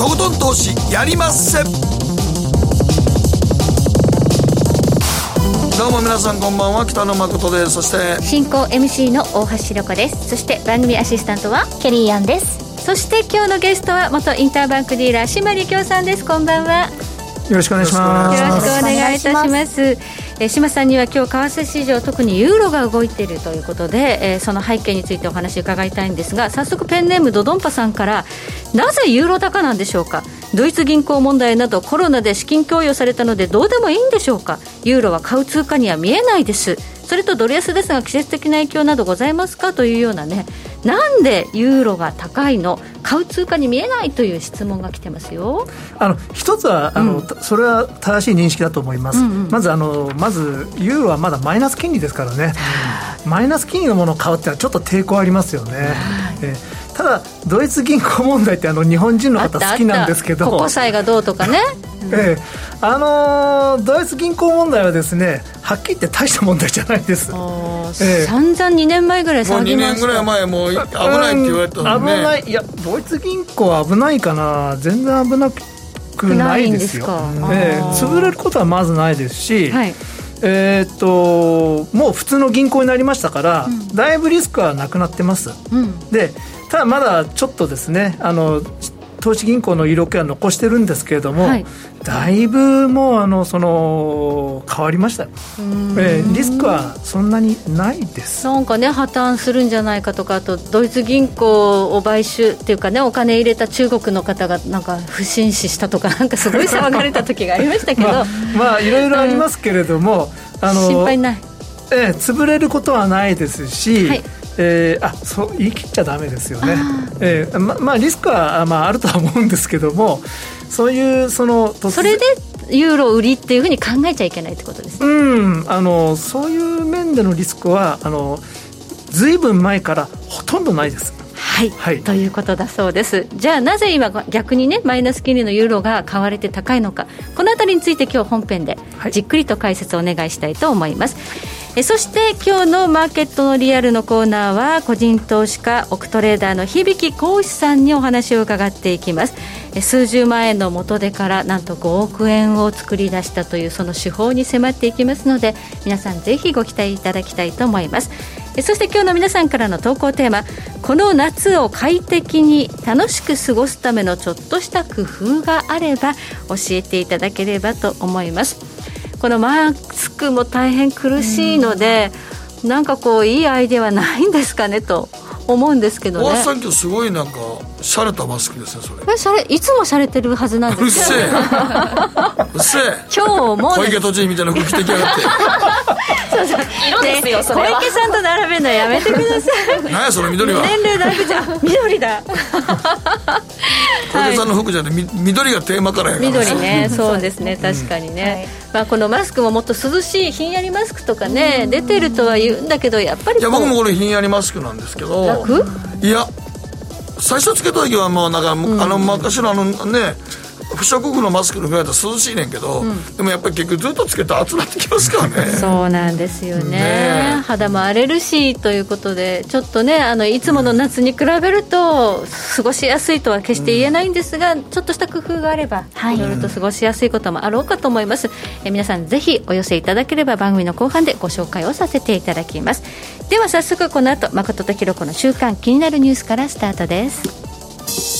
とことん投資やりまっせ。どうも皆さんこんばんは北野誠です。そして進行 MC の大橋ろ子です。そして番組アシスタントはケリーアンです。そして今日のゲストは元インターバンクディーラー島利京さんです。こんばんは。よろしくお願いします。よろしくお願いいたしますえー、島さんには今日為替市場特にユーロが動いているということで、えー、その背景についてお話を伺いたいんですが早速ペンネームドドンパさんからなぜユーロ高なんでしょうか？ドイツ銀行問題などコロナで資金供与されたのでどうでもいいんでしょうか？ユーロは買う通貨には見えないです。それとドル安ですが季節的な影響などございますか？というようなねなんでユーロが高いの？買う通貨に見えないという質問が来てますよ。あの一つはあの、うん、それは正しい認識だと思います、うんうん、まずあのまずユーロはまだマイナス金利ですからね、マイナス金利のものを買うってのはちょっと抵抗ありますよね、えただドイツ銀行問題ってあの日本人の方好きなんですけど。国債がどうとかね。ええ。あのー、ドイツ銀行問題はですねはっきり言って大した問題じゃないです、ええ、散々2年前ぐらい騒ぎました。もう2年ぐらい前もう危ないって言われたのね、危ないいやドイツ銀行は危ないかな。全然危なくないですよ。ええ、潰れることはまずないですし、はい。えー、っともう普通の銀行になりましたから、うん、だいぶリスクはなくなってます、うん、でただまだちょっとですねあの投資銀行の色気は残してるんですけれども、はい、だいぶもうあのその変わりました、えー、リスクはそんなにないです。なんかね破綻するんじゃないかとかあとドイツ銀行を買収っていうかねお金入れた中国の方がなんか不審死したとか なんかすごい騒がれた時がありましたけど。まあ、まあいろいろありますけれども、うん、あの心配ない。ええ、潰れることはないですし、はいえー、あそう言い切っちゃだめですよね、えーままあ、リスクは、まあ、あるとは思うんですけどもそういうそのそれでユーロ売りっていうふうに考えちゃいけないってことですね、うん、あのそういう面でのリスクはあのずいぶん前からほとんどないです。はい、はい、ということだそうです。じゃあなぜ今逆にねマイナス金利のユーロが買われて高いのか。この辺りについて今日本編でじっくりと解説をお願いしたいと思います、えそして今日のマーケットのリアルのコーナーは個人投資家オクトレーダーの響浩志さんにお話を伺っていきます。数十万円の元手からなんと5億円を作り出したというその手法に迫っていきますので皆さんぜひご期待いただきたいと思います。そして今日の皆さんからの投稿テーマこの夏を快適に楽しく過ごすためのちょっとした工夫があれば教えていただければと思います。このマスクも大変苦しいので、ん、なんかこういいアイデアはないんですかねと思うんですけどね。すごいなんか洒落たマスクですねそれ。えそれいつも洒落てるはずなんですようっせえ。うっせえ。今日も小池都知事みたいな服着てきやがって。そうそう。色ですよ、それ小池さんと並べるのやめてください。何やその緑は。年齢だいぶじゃ緑だ。小池さんの服じゃなくて緑がテーマからやから。緑ね。そうですね。確かにね、はい、まあ、このマスクももっと涼しいひんやりマスクとかね出てるとは言うんだけどやっぱりいや僕もこれひんやりマスクなんですけど。楽？いや最初つけた時はもうなんか、うん、あの昔のあのね不織布のマスクのぐらいだと涼しいねんけど、うん、でもやっぱり結局ずっとつけて暑なってきますからね。そうなんですよね、ね、肌も荒れるしということでちょっとねあのいつもの夏に比べると過ごしやすいとは決して言えないんですが、うん、ちょっとした工夫があれば、はい、いろいろと過ごしやすいこともあろうかと思います、え皆さんぜひお寄せいただければ番組の後半でご紹介をさせていただきます。では早速この後誠とひろ子の週刊気になるニュースからスタートです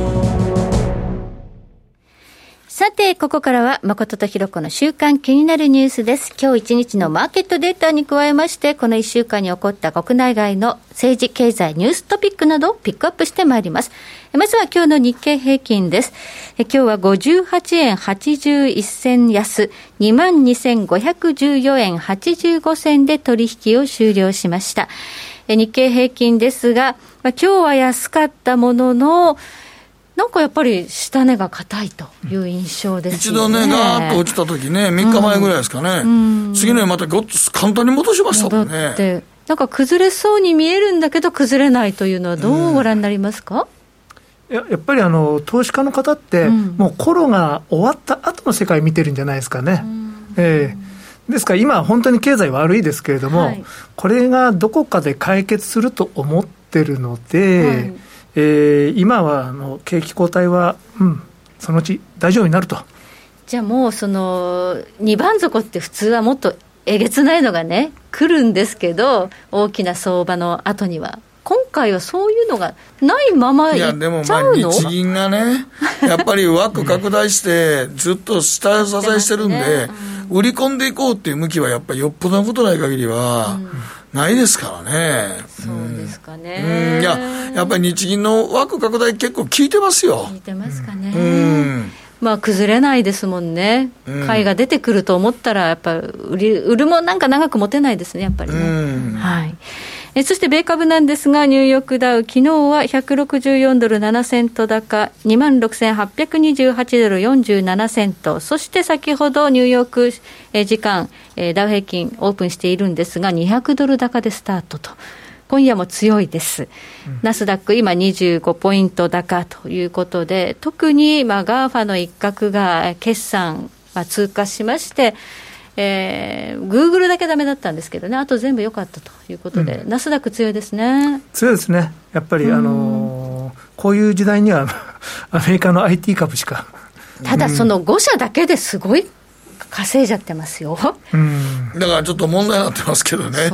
さて、ここからは、誠とひろこの週間気になるニュースです。今日一日のマーケットデータに加えまして、この一週間に起こった国内外の政治、経済、ニューストピックなどをピックアップしてまいります。まずは今日の日経平均です。今日は58円81銭安、22,514円85銭で取引を終了しました。日経平均ですが、今日は安かったものの、なんかやっぱり下値が硬いという印象です一度ね、ガーッと落ちた時ね、3日前ぐらいですかね、うん、次の日またごっ簡単に戻しましたもんね。なんか崩れそうに見えるんだけど、崩れないというのは、どうご覧になりますか、うん、ややっぱりあの投資家の方って、うん、もうコロナ終わった後の世界見てるんじゃないですかね。うん、えーですから今、本当に経済悪いですけれども、はい、これがどこかで解決すると思ってるので、はい、えー、今はあの景気後退は、うん、そのうち大丈夫になると。じゃあもうその2番底って普通はもっとえげつないのがね来るんですけど大きな相場の後には。今回はそういうのがないままいやでもまあ日銀がね やっぱり枠拡大してずっと下支えしてるんで、ね。うん、売り込んでいこうっていう向きはやっぱりよっぽどのことない限りは、うんないですからね。そうですかね。うん、いや、やっぱり日銀の枠拡大結構効いてますよ。効いてますかね。うん。まあ、崩れないですもんね、買いが出てくると思ったら、やっぱ売り、売るもなんか長く持てないですね、やっぱりね。はいえそして米株なんですが、ニューヨークダウ、昨日は164ドル7セント高、2万6828ドル47セント、そして先ほどニューヨーク時間、ダウ平均オープンしているんですが、200ドル高でスタートと。今夜も強いです、ナスダック、今25ポイント高ということで、特にまあ GAFA の一角が決算、まあ、通過しまして、えー、グーグルだけだめだったんですけどね、あと全部良かったということで、うん、ナスダック強いですね。強いですね。やっぱり、あのー、こういう時代には アメリカの IT 株しか。ただ、その5社だけですごい稼いじゃってますよ。うん、だからちょっと問題になってますけどね。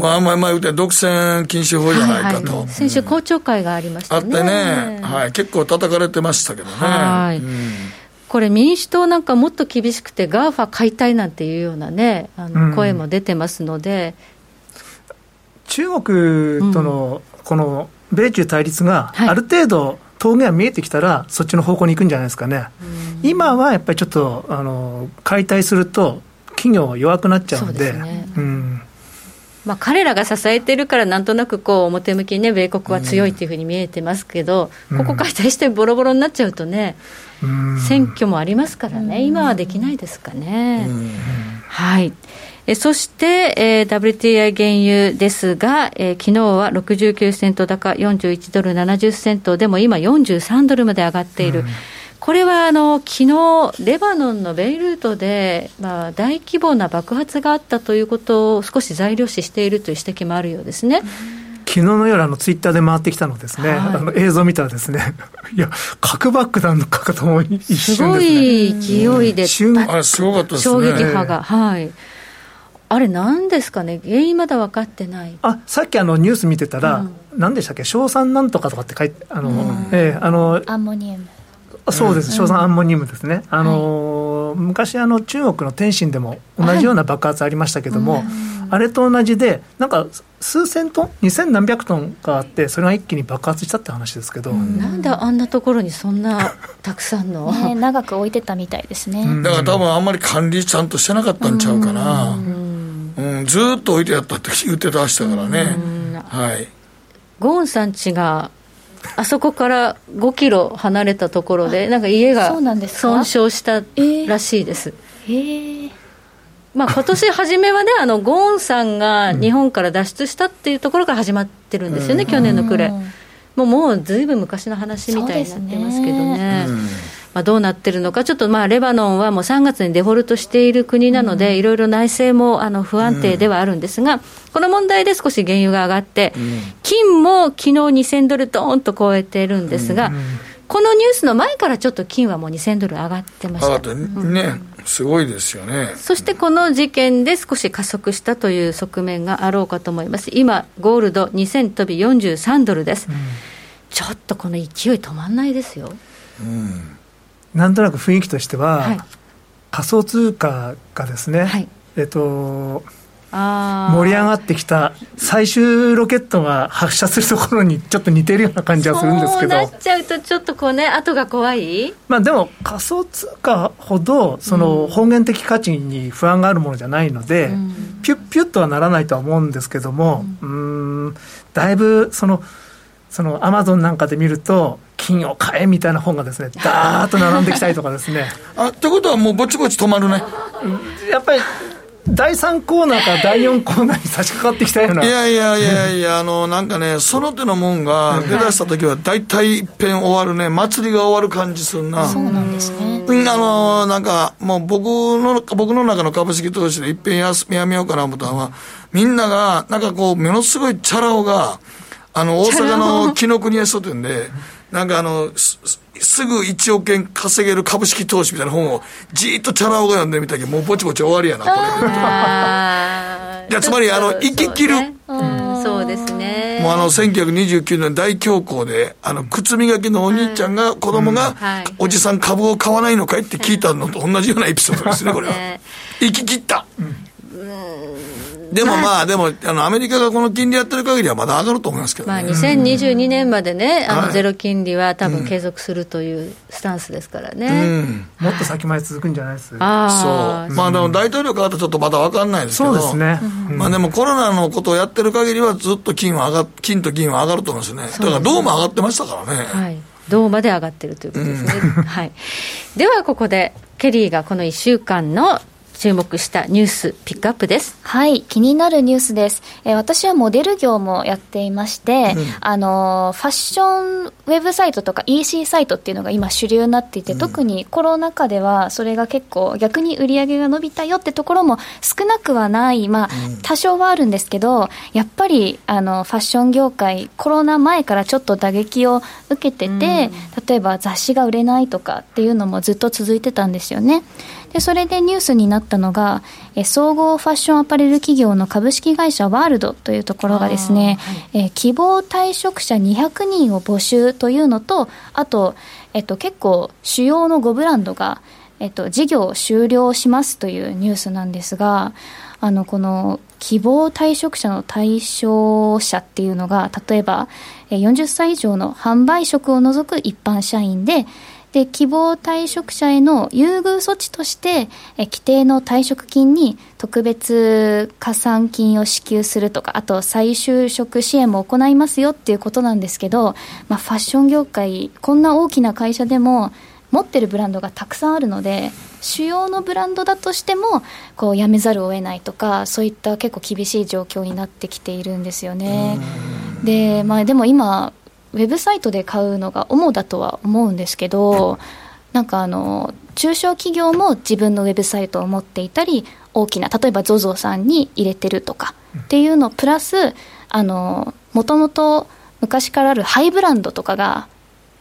まあ、前前言って独占禁止法じゃないかと。はいはい、先週公聴会がありましたね。あってね、はい、結構叩かれてましたけどね。はい、うんこれ、民主党なんかもっと厳しくて、ガーファ買いたいなんていうようなね、あの声も出てますので、中国とのこの米中対立がある程度、峠が見えてきたら、そっちの方向に行くんじゃないですかね。今はやっぱりちょっとあの解体すると、企業弱くなっちゃうんで。まあ、彼らが支えてるから、なんとなくこう表向きにね、米国は強いっていうふうに見えてますけど、うん、ここ解体してボロボロになっちゃうとね、選挙もありますからね、今はできないですかね。はい。えそして、えー、WTI 原油ですが、えー、昨日は69セント高、41ドル70セントでも今43ドルまで上がっている。これはあの昨日レバノンのベイルートで、まあ、大規模な爆発があったということを少し材料視しているという指摘もあるようですね。昨日の夜あのツイッターで回ってきたのですね、はい、あの映像見たらですね、いや、核爆弾のかかとも一瞬です、ね、すごい勢いで、うん、あれすごかったですね。衝撃波が、はい。あれ、なんですかね、原因まだ分かってない。あさっきあのニュース見てたら、うん、何でしたっけ、硝酸なんとかとかって書いて、あの、うん、えー、あのアンモニウム。そうです、硝酸アンモニウムですね、あの、はい、昔あの、中国の天津でも同じような爆発ありましたけども、はい、あれと同じで、なんか数千トン、二千何百トンがあって、それが一気に爆発したって話ですけど、なんであんなところにそんなたくさんの、ね、長く置いてたみたいですね。だから多分あんまり管理ちゃんとしてなかったんちゃうかな。うん、ずっと置いてやったって言ってましたからね。はい。ゴーンさんちがあそこから5キロ離れたところで、なんか家が損傷したらしいです。えー、まあ今年初めはね、あのゴーンさんが日本から脱出したっていうところから始まってるんですよね、うん、去年の暮れ。もうもうずいぶん昔の話みたいになってますけどね。まあ、どうなってるのか、ちょっとまあレバノンはもう3月にデフォルトしている国なので、いろいろ内政もあの不安定ではあるんですが、この問題で少し原油が上がって、金も昨日2000ドルどーンと超えてるんですが、このニュースの前からちょっと金はもう2000ドル上がってました。ね、すごいですよね。そしてこの事件で少し加速したという側面があろうかと思います。今、ゴールド2000飛び43ドルです。うん、ちょっとこの勢い止まんないですよ。うんなんとなく雰囲気としては、はい、仮想通貨がですね、はい、えっと盛り上がってきた最終ロケットが発射するところにちょっと似てるような感じはするんですけど。そうなっちゃうとちょっとこうね後が怖い？まあでも仮想通貨ほどその方言的価値に不安があるものじゃないので、うん、ピュッピュッとはならないとは思うんですけどもうんだいぶそのそのアマゾンなんかで見ると金を買えみたいな本がですねダーッと並んできたりとかですね あってことはもうぼちぼち止まるねやっぱり第3コーナーから第4コーナーに差し掛かってきたような。いやいやいやいや、あの、なんかね、その手のもんが出だした時は大体いっぺん終わるね、祭りが終わる感じするな。そうなんですね。あの、なんか、もう僕の、僕の中の株式投資でいっぺん休みやめようかな思ったのは、みんなが、なんかこう、ものすごいチャラ男が、あの、大阪の紀ノ国屋書店で、なんかあの、すぐ1億円稼げる株式投資みたいな本をじーっとチャラ男が読んでみたけど、もうぼちぼち終わりやな、これ。いや、つまり、あの、行き切る。そうですね。もうあの、1929年大恐慌で、あの、靴磨きのお兄ちゃんが、子供が、おじさん株を買わないのかいって聞いたのと同じようなエピソードですね、これは。行き切った。でもまあ、でも、あの、アメリカがこの金利やってる限りはまだ上がると思いますけど、ね、まあ、2022年までね、あの、ゼロ金利は多分継続するというスタンスですからね。うん、もっと先まで続くんじゃないですか。そう。まあでも大統領変わったらちょっとまだ分かんないですけど。そうですね。まあでもコロナのことをやってる限りはずっと金は上が、金と銀は上がると思うんですよね。だから銅も上がってましたからね。はい。銅まで上がってるということですね。はい。ではここで、ケリーがこの1週間の注目したニュースピックアップです。はい気になるニュースです、えー、私はモデル業もやっていまして、うん、あのファッションウェブサイトとか EC サイトっていうのが今主流になっていて、うん、特にコロナ禍ではそれが結構逆に売り上げが伸びたよってところも少なくはないまあ、多少はあるんですけどやっぱりあのファッション業界コロナ前からちょっと打撃を受けてて、うん、例えば雑誌が売れないとかっていうのもずっと続いてたんですよねでそれでニュースになったのがえ総合ファッションアパレル企業の株式会社ワールドというところがですね、はい、え希望退職者200人を募集というのとあと、えっと、結構主要の5ブランドが、えっと、事業終了しますというニュースなんですがあのこの希望退職者の対象者っていうのが例えば40歳以上の販売職を除く一般社員でで希望退職者への優遇措置としてえ規定の退職金に特別加算金を支給するとかあと再就職支援も行いますよっていうことなんですけど、まあ、ファッション業界こんな大きな会社でも持ってるブランドがたくさんあるので主要のブランドだとしてもこうやめざるを得ないとかそういった結構厳しい状況になってきているんですよね。で,、まあ、でも今ウェブサイトで買うのが主だとは思うんですけど、なんかあの、中小企業も自分のウェブサイトを持っていたり、大きな、例えば ZOZO さんに入れてるとかっていうのプラス、あの、もともと昔からあるハイブランドとかが、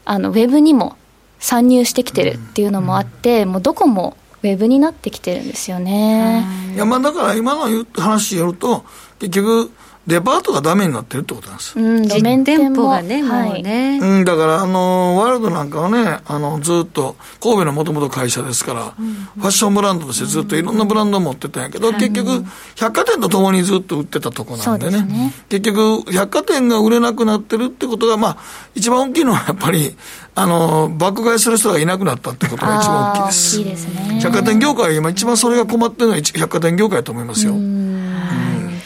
あの、ウェブにも参入してきてるっていうのもあって、もうどこもウェブになってきてるんですよね。い。や、まあだから今の話によると、結局、デパートがダメになってるってことなんです。うん、路面店舗がね、もうね。うん、だから、あの、ワールドなんかはね、あの、ずっと、神戸のもともと会社ですから、うん、ファッションブランドとしてずっといろんなブランドを持ってたんやけど、結局、百貨店とともにずっと売ってたとこなんでね。でね結局、百貨店が売れなくなってるってことが、まあ、一番大きいのはやっぱり、あの、爆買いする人がいなくなったってことが一番大きいです。大きいですね。百貨店業界、今一番それが困ってるのは百貨店業界だと思いますよ。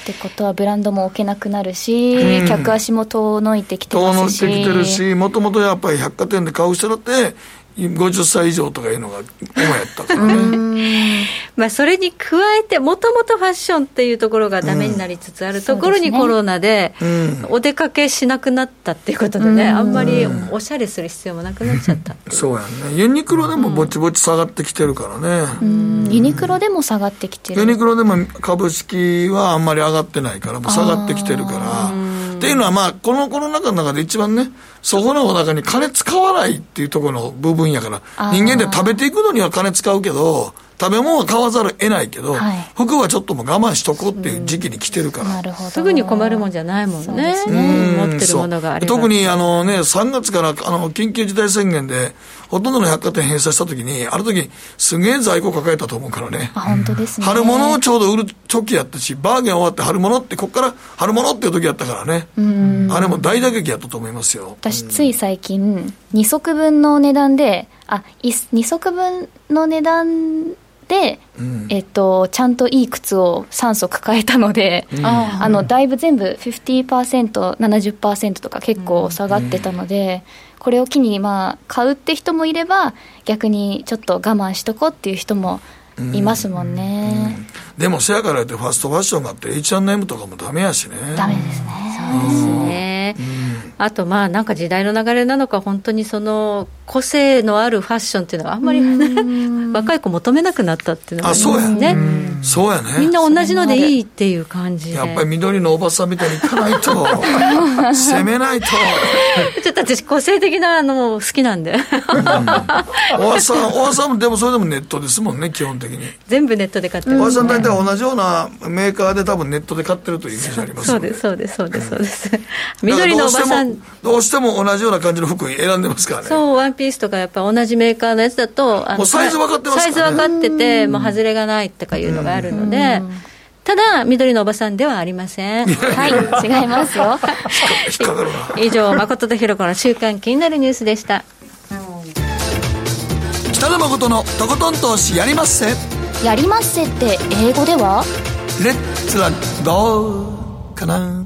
ってことはブランドも置けなくなるし、うん、客足も遠のいてきてますし。遠のいてきてるしもともとやっぱり百貨店で買う人だって50歳以上とかいうのが主やったから。ね まあそれに加えてもともとファッションっていうところがダメになりつつあるところにコロナでお出かけしなくなったっていうことでね、あんまりおしゃれする必要もなくなっちゃったそうやね。ユニクロでもぼちぼち下がってきてるからね、ユニクロでも下がってきてる。ユニクロでも株式はあんまり上がってないからもう下がってきてるからっていうのは、まあ、このコロナ禍の中で一番ね、そこの中に金使わないっていうところの部分やから、人間で食べていくのには金使うけど、食べ物は買わざるを得ないけど、はい、服はちょっともう我慢しとこうっていう時期に来てるから、うん、すぐに困るもんじゃないもんね、ね。持ってるものがあり特にあの、ね、3月からあの緊急事態宣言で、ほとんどの百貨店閉鎖したときに、あるとき、すげえ在庫抱えたと思うからね、あ本当ですね。春物をちょうど売る時やったし、バーゲン終わって春物って、ここから春物っていう時やったからね、あれも大打撃やったと思いますよ。私、つい最近、2足分の値段で、あ2足分の値段で、うん、えっと、ちゃんといい靴を3足買えたので、うん、あのだいぶ全部 50%70% とか結構下がってたので、うん、これを機に、まあ、買うって人もいれば逆にちょっと我慢しとこうっていう人もいますもんね、でもせやからってファストファッションがあって H&M とかもダメやしね。ダメですね。そうですね、あとまあなんか時代の流れなのか本当にその個性のあるファッションっていうのはあんまり若い子求めなくなったっていうのがありますね。そうやね。みんな同じのでいいっていう感じ。やっぱり緑のおばさんみたいにいかないと。攻めないと。ちょっと私個性的なの好きなんで、うん、おばさんおばさんもでもそれでもネットですもんね基本的に。全部ネットで買ってる、おばさん大体同じようなメーカーで多分ネットで買ってるというイメージありますそうですそうですそうですそうです。緑のおばさん。どうしても同じような感じの服選んでますからね。そうワンピースとかやっぱ同じメーカーのやつだともうサイズ分かってますから、ね、サイズ分かっててもう外れがないとかいうのがあるのでただ緑のおばさんではありません。はい。違いますよ。以上誠とひろ子の週間気になるニュースでした。北野誠のとことん投資やりまっせ。やりまっせって英語では？レッツはどうかな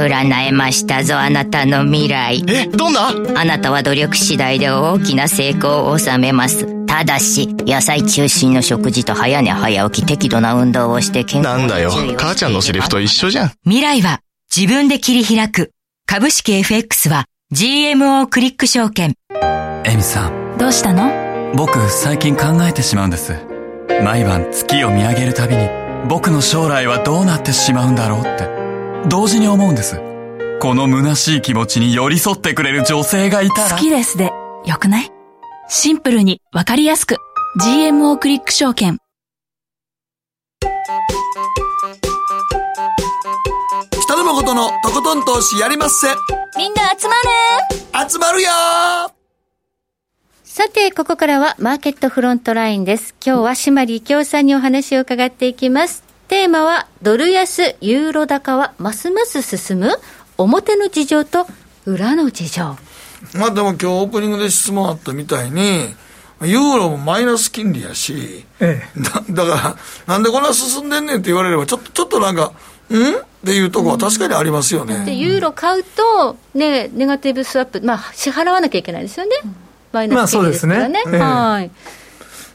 占えましたぞ、あなたの未来。え、どんな？あなたは努力次第で大きな成功を収めます。ただし、野菜中心の食事と早寝早起き適度な運動をして健康なんだよ、母ちゃんのセリフと一緒じゃん。未来は自分で切り開く。株式 FX は GMO クリック証券。エミさん。どうしたの？僕、最近考えてしまうんです。毎晩月を見上げるたびに、僕の将来はどうなってしまうんだろうって。同時に思うんです。この虚しい気持ちに寄り添ってくれる女性がいたら。好きですで、よくない？シンプルにわかりやすく。GMO クリック証券。北野誠のとことん投資やりまっせ。みんな集まる集まるよさて、ここからはマーケットフロントラインです。今日は島利京さんにお話を伺っていきます。テーマは、ドル安、ユーロ高はますます進む表の事情と裏の事情。まあでも今日オープニングで質問あったみたいに、ユーロもマイナス金利やし、ええ、だだから、なんでこんな進んでんねんって言われれば、ちょっと、ちょっとなんか、ん？っていうところは確かにありますよね。で、ユーロ買うと、ね、ネガティブスワップ、まあ、支払わなきゃいけないですよね。マイナス金利ですからね。まあ、そうですね。はい。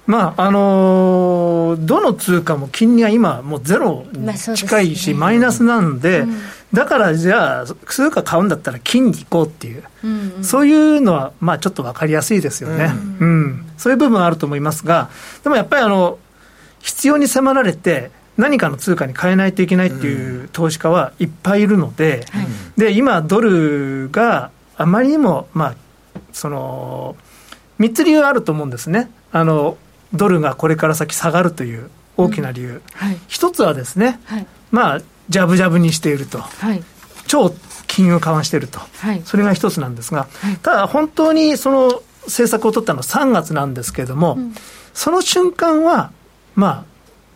まああのー、どの通貨も金利は今、もうゼロに近いし、マイナスなんで、うん、だからじゃあ、通貨買うんだったら金に行こうっていう、うんうん、そういうのは、まあ、ちょっと分かりやすいですよね、うん、うん、そういう部分はあると思いますが、でもやっぱりあの必要に迫られて、何かの通貨に変えないといけないっていう投資家はいっぱいいるので、で今、ドルがあまりにも、まあ、その3つ理由あると思うんですね。あのドルがこれから先下がるという大きな理由、うん。はい、一つはですね、はい、まあ、ジャブジャブにしていると、はい、超金融緩和していると、それが一つなんですが、ただ本当にその政策を取ったのは3月なんですけれども、うん、その瞬間は、まあ、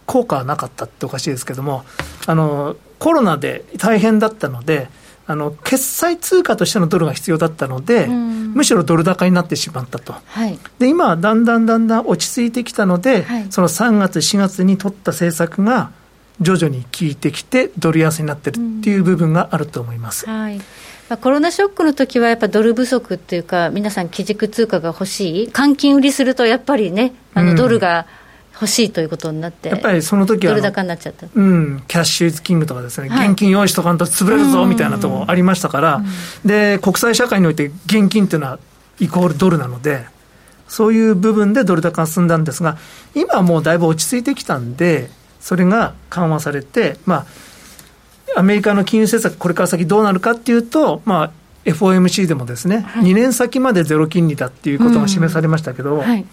効果はなかったっておかしいですけれども、あのコロナで大変だったので、あの決済通貨としてのドルが必要だったので、むしろドル高になってしまったと、はい、で今はだんだんだんだん落ち着いてきたので、はい、その3月、4月に取った政策が徐々に効いてきて、ドル安になってるっていう部分があると思います。はい。まあ、コロナショックの時はやっぱドル不足っていうか、皆さん、基軸通貨が欲しい、換金売りするとやっぱりね、あのドルが、うん欲しいということになって、やっぱりその時は、ドル高になっちゃった、うん、キャッシュイズキングとかですね、はい、現金用意しとかんと潰れるぞみたいなとこありましたから、で国際社会において現金っていうのはイコールドルなので、そういう部分でドル高が進んだんですが、今はもうだいぶ落ち着いてきたんで、それが緩和されて、まあ、アメリカの金融政策、これから先どうなるかっていうと、まあ、FOMC でもですね、はい、2年先までゼロ金利だっていうことが示されましたけど、うんはい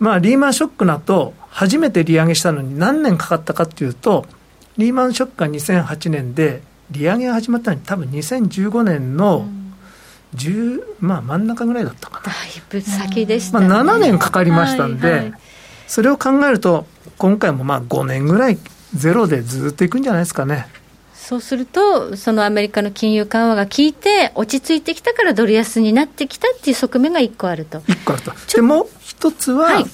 まあ、リーマンショックの後、初めて利上げしたのに何年かかったかっていうと、リーマンショックが2008年で、利上げが始まったのに多分2015年の10まあ真ん中ぐらいだったかな。だいぶ先でした、ね、まあ、7年かかりましたんで、はいはい、それを考えると今回もまあ5年ぐらいゼロでずっといくんじゃないですかね。そうすると、そのアメリカの金融緩和が効いて、落ち着いてきたからドル安になってきたっていう側面が1個あると。1個あると。でもう一つは、はい、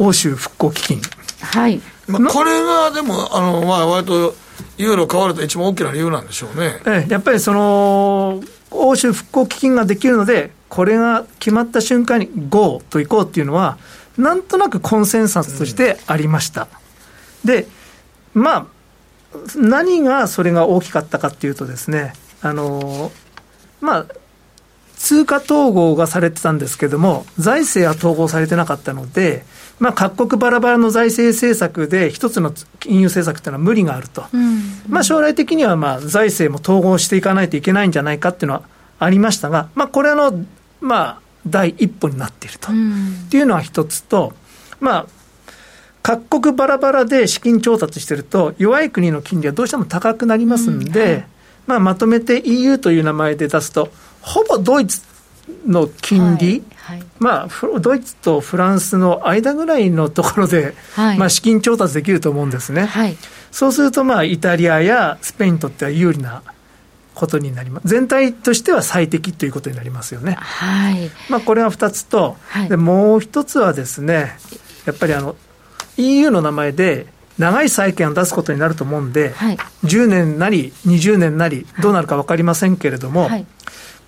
欧州復興基金。はい。まあ、これがでも、あの、まあ、割と、ユーロ買われた一番大きな理由なんでしょうね。ええ、やっぱりその、欧州復興基金ができるので、これが決まった瞬間に GO といこうっていうのは、なんとなくコンセンサスとしてありました。うん、で、まあ、何がそれが大きかったかっていうとですね、あのまあ、通貨統合がされてたんですけども、財政は統合されてなかったので、まあ、各国バラバラの財政政策で一つの金融政策っていうのは無理があると、うん、まあ、将来的にはまあ財政も統合していかないといけないんじゃないかっていうのはありましたが、まあ、これの、まあ、第一歩になっていると、うん、っていうのは一つと、まあ、各国バラバラで資金調達してると、弱い国の金利はどうしても高くなりますんで、うん。はい、まあ、まとめて EU という名前で出すと、ほぼドイツの金利、はいはい、まあ、ドイツとフランスの間ぐらいのところで、まあ、資金調達できると思うんですね。そうすると、まあ、イタリアやスペインにとっては有利なことになります。全体としては最適ということになりますよね。はい。まあ、これは2つと、でもう一つはですね、やっぱりあの、EU の名前で長い債権を出すことになると思うんで、はい、10年なり20年なりどうなるか分かりませんけれども、はい、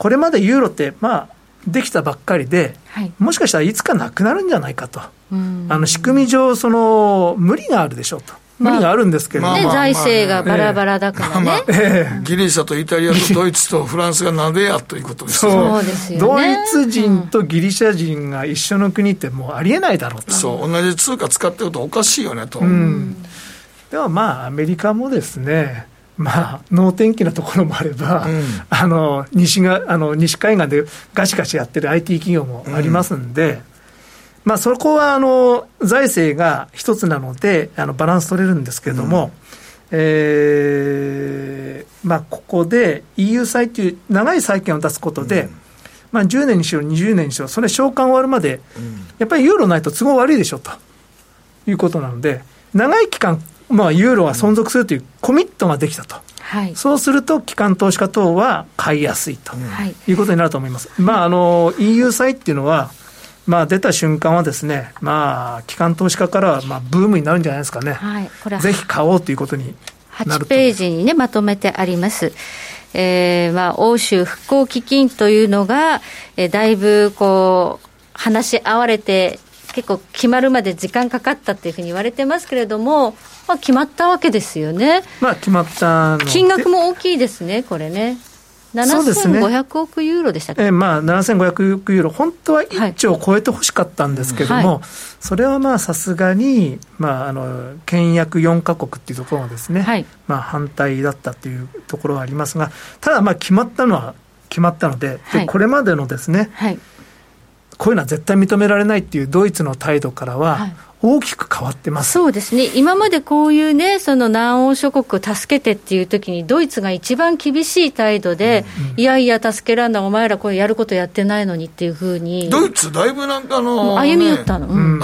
これまでユーロってまあできたばっかりで、はい、もしかしたらいつかなくなるんじゃないかと、あの仕組み上その無理があるでしょうと。無理があるんですけど、まあ、ね、財政がバラバラだからね、まあええ、ギリシャとイタリアとドイツとフランスがなぜやということですよ。そう。ですよ、ね、ドイツ人とギリシャ人が一緒の国ってもうありえないだろうと、そう同じ通貨使ってるとおかしいよねと、うん、でもまあアメリカもですねまあ、能天気なところもあれば、うん、あの西があの西海岸でガシガシやってる IT 企業もありますんで、まあ、そこはあの財政が一つなのであのバランス取れるんですけれども、うん、えー、まあ、ここで EU 債という長い債券を出すことで、うん、まあ、10年にしろ20年にしろそれ償還終わるまで、うん、やっぱりユーロないと都合悪いでしょということなので長い期間、まあ、ユーロは存続するというコミットができたと。はい、そうすると、機関投資家等は買いやすいと、いうことになると思います。まあ、あの EU 債っていうのは、まあ、出た瞬間はですね、まあ、機関投資家からはまあブームになるんじゃないですかね、はい、これぜひ買おうということになる8ページにね、まとめてあります。えーまあ、欧州復興基金というのが、えー、だいぶこう話し合われて、結構決まるまで時間かかったっていうふうに言われてますけれども、まあ、決まったわけですよね。まあ、決まった金額も大きいですね、これね。7500億ユーロでしたっけ、ね、えー、まあ、7500億ユーロ、本当は1兆を超えてほしかったんですけども、はい、それはまあさすがに、まあ、あの倹約4か国っていうところがですね、はい、まあ、反対だったっていうところはありますが、ただ、まあ決まったのは決まったので、でこれまでのですね、こういうのは絶対認められないっていうドイツの態度からは、大きく変わってますそうですね、今までこういうね、その南欧諸国を助けてっていうときに、ドイツが一番厳しい態度で、うんうん、いやいや、助けらんな、お前らこれやることやってないのにっていうふうに、ドイツ、だいぶなんかあの、歩み寄ったの。うん、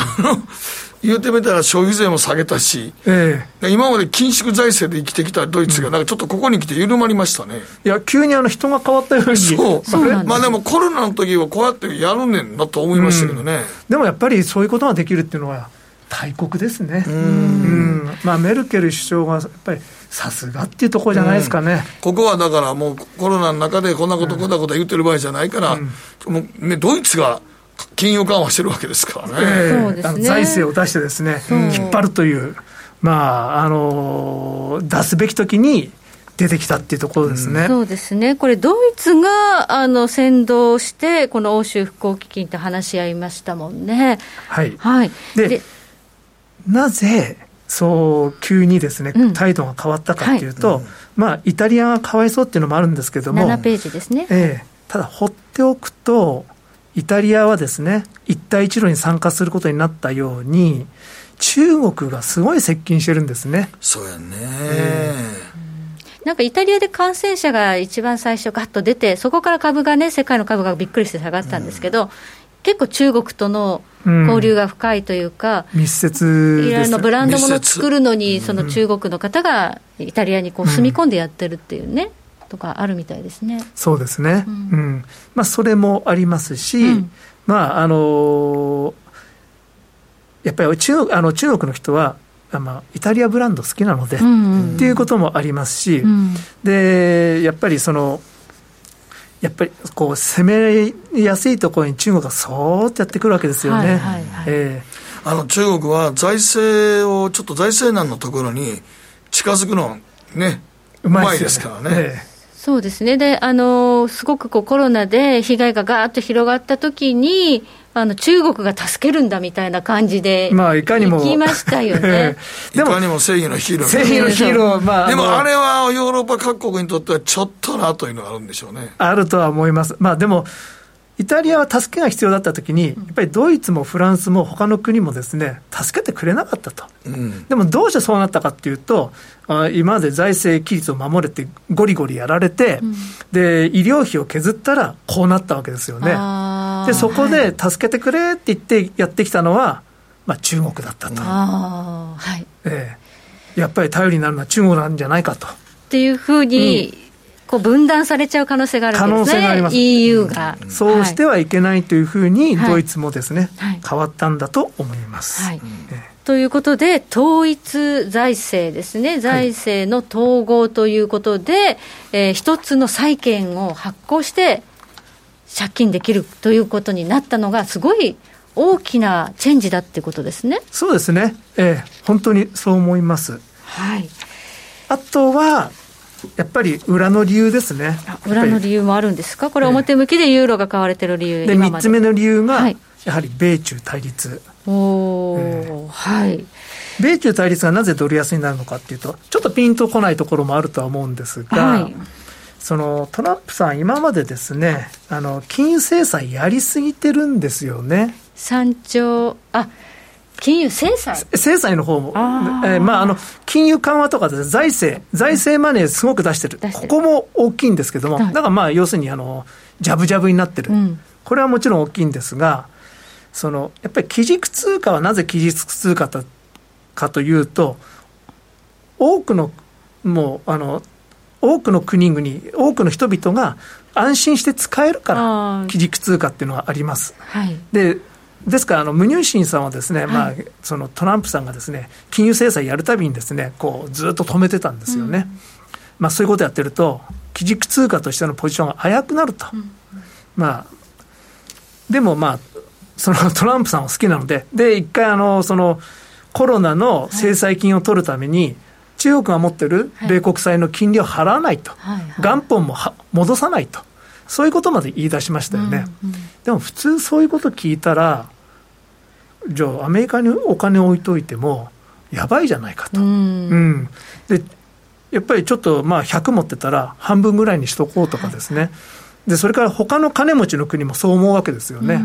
言うてみたら消費税も下げたし、ええ、今まで緊縮財政で生きてきたドイツが、なんかちょっとここに来て緩まりましたね。いや、急にあの人が変わったように。そう。そうまあでもコロナの時はこうやってやるねんなと思いましたけどね、うん。でもやっぱりそういうことができるっていうのは、大国ですね。うん。まあメルケル首相がやっぱりさすがっていうところじゃないですかね、ここはだからもうコロナの中でこんなことこんなこと言ってる場合じゃないから、もうね、ドイツが金融緩和してるわけですからね。えー、ね。財政を出してですね、引っ張るという、まあ、あの出すべきときに、出てきたっていうところですね、うん、そうですね、これ、ドイツがあの先導して、この欧州復興基金と話し合いましたもんね。はい、はい、ででなぜ、そう急にですね、うん、態度が変わったかっていうと、はい、まあ、イタリアがかわいそうっていうのもあるんですけども、7ページですね。ええ。ただ、放っておくと、イタリアはですね、一帯一路に参加することになったように、中国がすごい接近してるんですね。そうやね、なんかイタリアで感染者が一番最初、ガッと出て、そこから株がね、世界の株がびっくりして下がったんですけど、うん、結構、中国との交流が深いというか、うん、密接いろいろのブランドもの作るのに、その中国の方がイタリアにこう住み込んでやってるっていうね。とかあるみたいですね。そうですね。うん。まあそれもありますし、まああのー、やっぱり中あの中国の人はまあ、イタリアブランド好きなので、うんうん、っていうこともありますし、うん、でやっぱりそのやっぱりこう攻めやすいところに中国がそーっとやってくるわけですよね。あの中国は財政をちょっと財政難のところに近づくのねうまいですからね。ええそうですねであのすごくこうコロナで被害がガーッと広がったときに、あの中国が助けるんだみたいな感じで、まあ、いかにも。聞きましたよね。いかにも正義のヒーロー。正義のヒーロー、まあ。でもあれはヨーロッパ各国にとってはちょっとなというのがあるんでしょうね。あるとは思います。まあでも、イタリアは助けが必要だったときに、やっぱりドイツもフランスも他の国もですね、助けてくれなかったと。うん、でもどうしてそうなったかっていうと、今まで財政規律を守れてゴリゴリやられて、うん、で、医療費を削ったらこうなったわけですよね。で、そこで助けてくれって言ってやってきたのは、まあ中国だったと。はい。ええやっぱり頼りになるのは中国なんじゃないかと。っていうふうに、うんこう分断されちゃう可能性があるんですね、可能性があります。EU が、そうしてはいけないというふうに、ドイツもですね、はい、変わったんだと思います。はい。ということで、統一財政ですね、財政の統合ということで、はい、えー、一つの債券を発行して、借金できるということになったのが、すごい大きなチェンジだってことですね。そうですね、えー、本当にそう思います。はい、あとはやっぱり裏の理由ですね。裏の理由もあるんですか、これ、表向きでユーロが買われてる理由、で3つ目の理由が、やはり米中対立。おえー、はい、米中対立がなぜドル安になるのかっていうと、ちょっとピンとこないところもあるとは思うんですが、はい、そのトランプさん、今までですね、あの金融制裁やりすぎてるんですよね。3兆あ金融制裁？制裁の方も、あえー、まあ、あの金融緩和とか財政、財政マネーすごく出してる、ここも大きいんですけども、はい、だからまあ要するにあの、ジャブジャブになってる、うん、これはもちろん大きいんですが、そのやっぱり基軸通貨はなぜ基軸通貨かというと、多くのもうあの多くの国々、多くの人々が安心して使えるから、基軸通貨っていうのはあります。はい、でですからあの、ムニューシンさんはですね、はい、まあ、そのトランプさんがですね、金融制裁やるたびにですね、こう、ずっと止めてたんですよね。うん、まあ、そういうことやってると、基軸通貨としてのポジションが危くなると。うん、まあ、でもまあ、そのトランプさんは好きなので、で、一回あの、その、コロナの制裁金を取るために、はい、中国が持ってる米国債の金利を払わないと、はいはい。元本も戻さないと、そういうことまで言い出しましたよね。うんうん、でも普通そういうこと聞いたら、じゃあアメリカにお金置いといても、やばいじゃないかと。うん、うん、でやっぱりちょっとまあ100持ってたら半分ぐらいにしとこうとかですね、でそれから他の金持ちの国もそう思うわけですよね、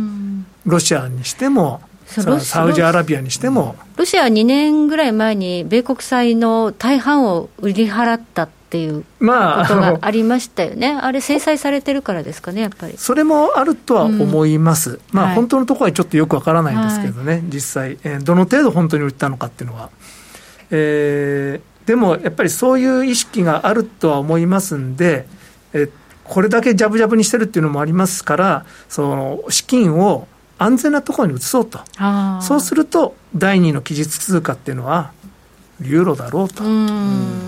ロシアにしても、サウジアラビアにしても。ロシアは2年ぐらい前に、米国債の大半を売り払ったっていうことがありましたよね、まあ、あれ、制裁されてるからですかね、やっぱり。それもあるとは思います、うん、まあ、はい、本当のところはちょっとよくわからないんですけどね、はい、実際、えー、どの程度本当に売ったのかっていうのは。えー、でもやっぱりそういう意識があるとは思いますんで、えこれだけじゃぶじゃぶにしてるっていうのもありますから、その資金を安全なところに移そうと、そうすると、第二の期日通貨っていうのは、ユーロだろうと。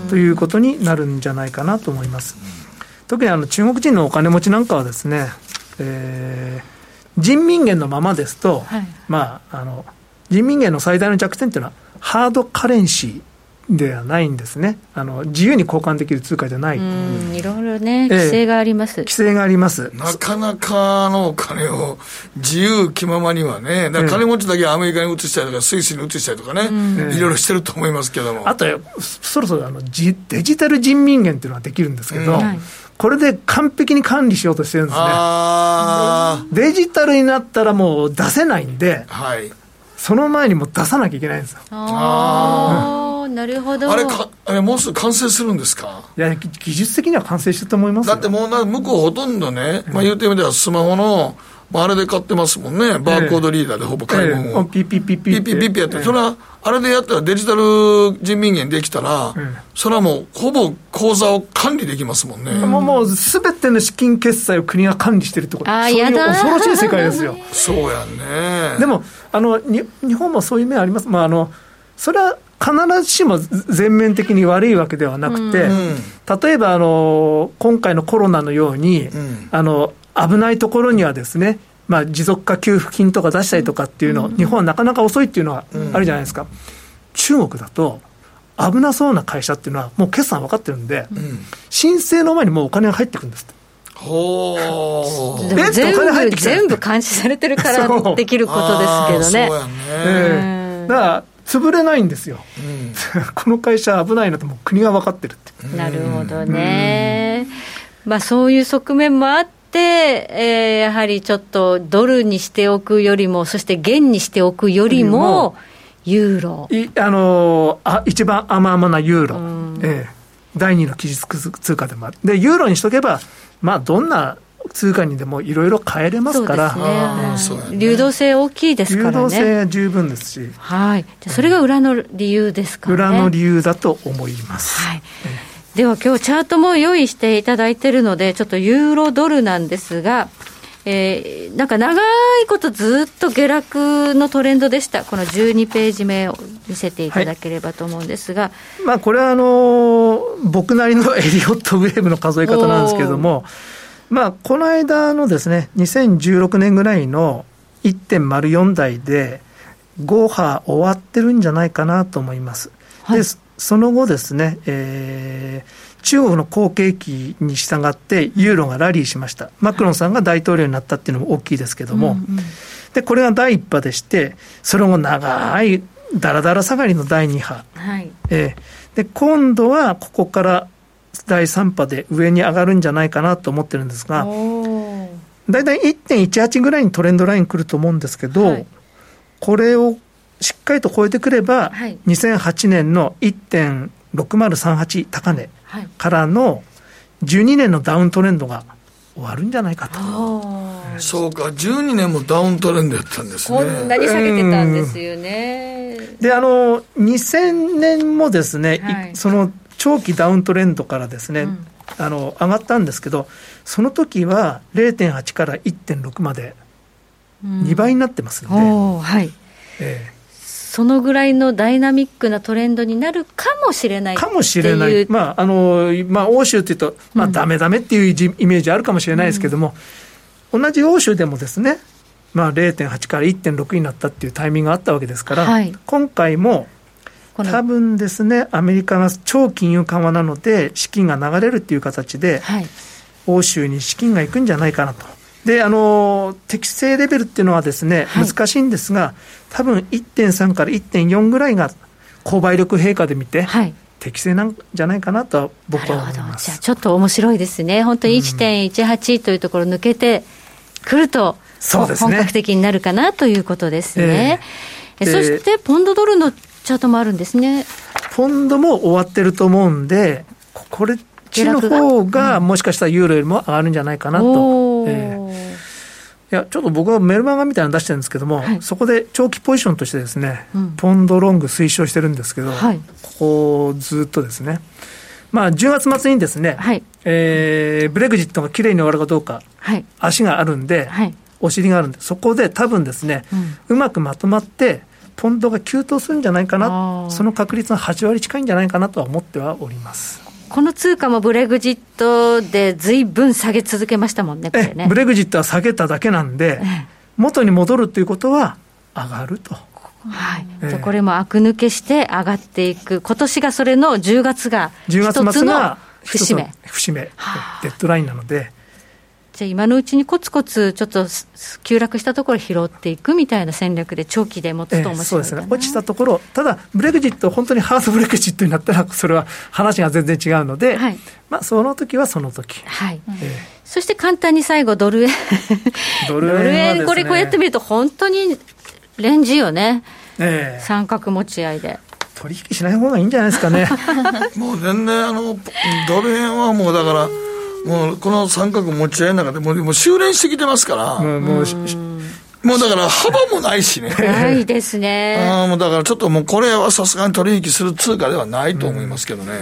ということになるんじゃないかなと思います。特にあの中国人のお金持ちなんかはですね、えー、人民元のままですと、はい、まあ、あの人民元の最大の弱点というのは、ハードカレンシーではないんですね、あの自由に交換できる通貨じゃない、いろいろね、規制があります、規制があります。なかなかのお金を自由気ままにはね、金持ちだけアメリカに移したりとか、スイスに移したりとかね、いろいろしてると思いますけども。あと、そろそろあのデジタル人民元っていうのができるんですけど、うん。これで完璧に管理しようとしてるんですね。デジタルになったらもう出せないんで、はい、その前にも出さなきゃいけないんですよ。あなるほどあれかあれもうすぐ完成するんですか？いや技術的には完成してると思いますだってもうな向こうほとんどね、まあ、言うてみればスマホのあれで買ってますもんね、バーコードリーダーでほぼ買い物を。ピッピッピッピッピッピッピッやって、それは、あれでやったらデジタル人民元できたら、それはもうほぼ口座を管理できますもんね。もう、もうすべての資金決済を国が管理してるってこと。あそういう恐ろしい世界ですよ。そうやね。でも、あの、に日本もそういう面あります。まあ、あの、それは必ずしも全面的に悪いわけではなくて、うん、例えばあの今回のコロナのように、うん、あの危ないところにはですね、まあ、持続化給付金とか出したりとかっていうの、日本はなかなか遅いっていうのはあるじゃないですか。中国だと危なそうな会社っていうのは、もう決算分かってるんで、申請の前にもうお金が入ってくるんですって。ほー。全部全部監視されてるからできることですけどね。そうやね、えー、だから潰れないんですよ、うん、この会社危ないのってもう国が分かってるって。なるほどね、まあ、そういう側面もあって、えー、やはりちょっとドルにしておくよりもそして元にしておくよりもユーロ。いあのあ一番甘々なユーロ、うん、えー、第二の基軸通貨でもある。でユーロにしとけばまあどんな通貨にでもいろいろ変えれますから、ね、流動性大きいですからね。流動性十分ですし、はい、じゃそれが裏の理由ですかね。裏の理由だと思います。はい。では今日チャートも用意していただいているので、ちょっとユーロドルなんですが、えー、なんか長いことずっと下落のトレンドでした、この12ページ目を見せていただければと思うんですが、はい、まあ、これはあの僕なりのエリオットウェーブの数え方なんですけれども、まあ、この間のですね、2016年ぐらいの1.04台で、5波終わってるんじゃないかなと思います。はい、でその後ですね、えー、中国の好景気に従ってユーロがラリーしました。マクロンさんが大統領になったっていうのも大きいですけども、うんうん、で、これが第1波でして、その後長いだらだら下がりの第2波。はい、えー、で、今度はここから第3波で上に上がるんじゃないかなと思ってるんですが、大体1.18ぐらいにトレンドライン来ると思うんですけど、はい、これをしっかりと超えてくれば、はい、2008年の1.6038高値からの12年のダウントレンドが終わるんじゃないかと。そうか、12年もダウントレンドやったんですね。こんなに下げてたんですよね。で、あの、2000年もですね、はい、その長期ダウントレンドからですね、うん、あの上がったんですけど、その時は0.8から1.6まで2倍になってますんで、うん、はい。えーそのぐらいのダイナミックなトレンドになるかもしれないかもしれない、まああのまあ、欧州っていうと、まあ、だめだめっていうイメージあるかもしれないですけども、うん、同じ欧州でもですね、まあ、0.8から1.6になったっていうタイミングがあったわけですから、はい、今回も多分ですね、アメリカが超金融緩和なので、資金が流れるっていう形で、はい、欧州に資金が行くんじゃないかなと。で、あの、適正レベルっていうのはですね、難しいんですが、多分1.3から1.4ぐらいが購買力陛下で見て、はい、適正なんじゃないかなと僕は思います。じゃあちょっと面白いですね。本当に1.18というところ抜けてくると、そうですね、本格的になるかなということですね。えー、そして、ポンドドルのチャートもあるんですね。ポンドも終わってると思うんで、これっちの方が、もしかしたらユーロよりも上がるんじゃないかなと。えーいや、ちょっと僕はメルマガみたいなの出してるんですけども、はい、そこで長期ポジションとしてですね、うん、ポンドロング推奨してるんですけど、はい、ここずっとですね、まあ、10月末にですね、はい、えー、ブレグジットがきれいに終わるかどうか、はい、足があるんで、はい、お尻があるんで、そこで多分ですね、うん、うまくまとまって、ポンドが急騰するんじゃないかな、その確率の8割近いんじゃないかなとは思ってはおります。この通貨もブレグジットでずいぶん下げ続けましたもんね、ね。ブレグジットは下げただけなんで、元に戻るということは上がると。はい、じゃこれも悪抜けして上がっていく、今年がそれの10月が一つの節目。節目、デッドラインなので、じゃあ今のうちにコツコツちょっと急落したところ拾っていくみたいな戦略で長期で持つと面白い、えー、そうですね。落ちたところただブレグジット本当にハードブレグジットになったらそれは話が全然違うので、はい、まあその時はその時。はい、えー、そして簡単に最後ドル円ドル円、ね、これこうやってみると本当にレンジよね、えー、三角持ち合いで。と取引しない方がいいんじゃないですかね。もう全然あのドル円はもうだからもうこの三角持ち合いの中でもうもう修練してきてますから、もうもうもうだから幅もないしね。ないですね。あもうだからちょっともうこれはさすがに取引する通貨ではないと思いますけどね。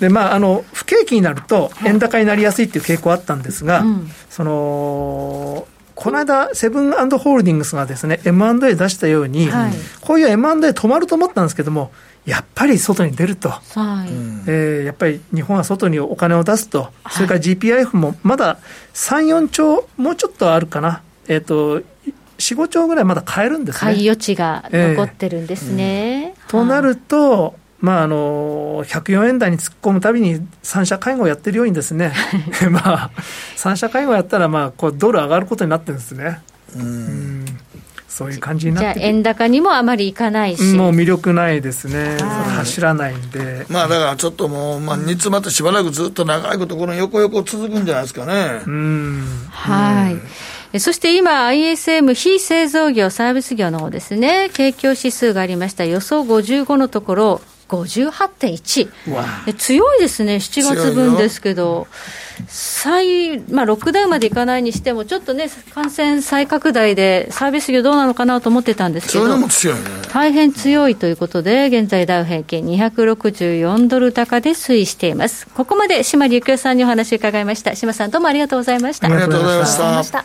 でまあ、あの不景気になると円高になりやすいっていう傾向あったんですが、そのこの間、セブンホールディングスがですね、M&A 出したように、はい、こういう M&A 止まると思ったんですけども、やっぱり外に出ると、はい。えー、やっぱり日本は外にお金を出すと、それから GPIF もまだ3、4兆、もうちょっとあるかな、えっ、ー、と、4、5兆ぐらいまだ買えるんですね。買い余地が残ってるんですね。えー。うん、となると、まあ、あの104円台に突っ込むたびに三者会合やってるようにですね、まあ、三者会合やったら、まあ、こうドル上がることになってるんですね。うんそういう感じになってじゃあ、円高にもあまりいかないし、もう魅力ないですね、走らないんで、まあだからちょっともう、まあ、煮詰まってしばらくずっと長いこと、この横横続くんじゃないですかね。うん。はい、そして今、ISM 非製造業、サービス業の方ですね、景況指数がありました、予想55のところ、58.1、強いですね、7月分ですけど、再まあ、ロックダウンまでいかないにしても、ちょっとね、感染再拡大で、サービス業どうなのかなと思ってたんですけど、大変強いということで、現在、ダウ平均264ドル高で推移しています。ここまで島さんにお話伺いました。島さん、どうもありがとうございました。ありがとうございました。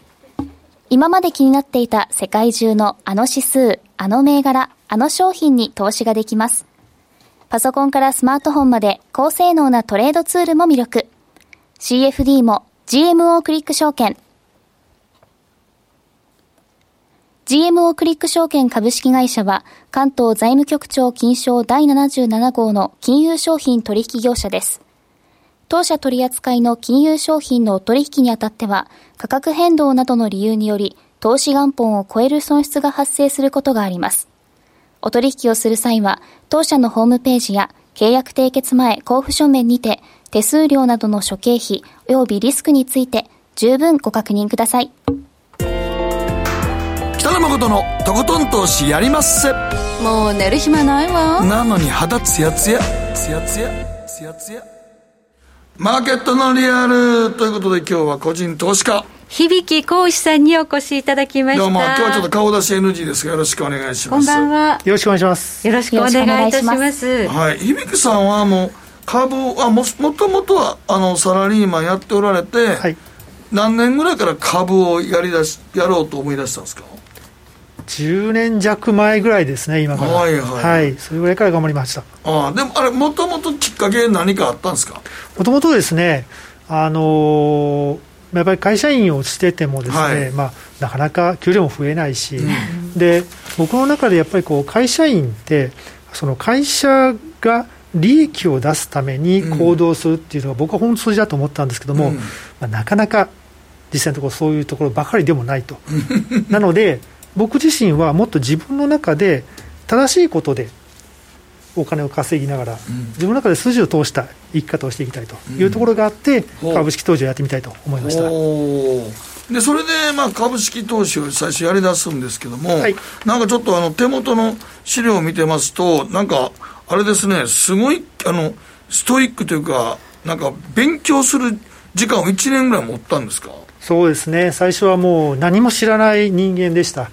今まで気になっていた世界中のあの指数、あの銘柄、あの商品に投資ができます。パソコンからスマートフォンまで高性能なトレードツールも魅力。CFD も GMO クリック証券。GMO クリック証券株式会社は関東財務局長金賞第77号の金融商品取引業者です。当社取扱いの金融商品の取引にあたっては価格変動などの理由により投資元本を超える損失が発生することがあります。お取引をする際は、当社のホームページや契約締結前交付書面にて、手数料などの諸経費及びリスクについて十分ご確認ください。北野誠のとことん投資やりまっせ。もう寝る暇ないわ。なのに肌ツヤツヤ、ツヤツヤ、ツヤツヤ。マーケットのリアルということで今日は個人投資家。響浩志さんにお越しいただきました。どうも。今日はちょっと顔出し NG ですがよろしくお願いします。こんばんは。よろしくお願いします。よろしくお願いいたします。はい。響さんはもう株はももともとはあのサラリーマンやっておられて、はい、何年ぐらいから株をやりだしやろうと思い出したんですか？10年弱前ぐらいですね今から。はいはい、はい、それぐらいから頑張りました。ああでもあれもともときっかけ何かあったんですか？もともとですねあのーやっぱり会社員をしててもですね、はい、まあ、なかなか給料も増えないし、うん、で僕の中でやっぱりこう会社員ってその会社が利益を出すために行動するっていうのが僕は本筋だと思ったんですけども、うん、まあ、なかなか実際のところそういうところばかりでもないと。なので僕自身はもっと自分の中で正しいことでお金を稼ぎながら、うん、自分の中で筋を通した生き方をしていきたいというところがあって、う。ん、株式投資をやってみたいと思いました。でそれでまあ株式投資を最初やりだすんですけども、はい、なんかちょっとあの手元の資料を見てますと、なんかあれですね、すごいあのストイックというか、なんか勉強する時間を1年ぐらい持ったんですか？そうですね、最初はもう何も知らない人間でした。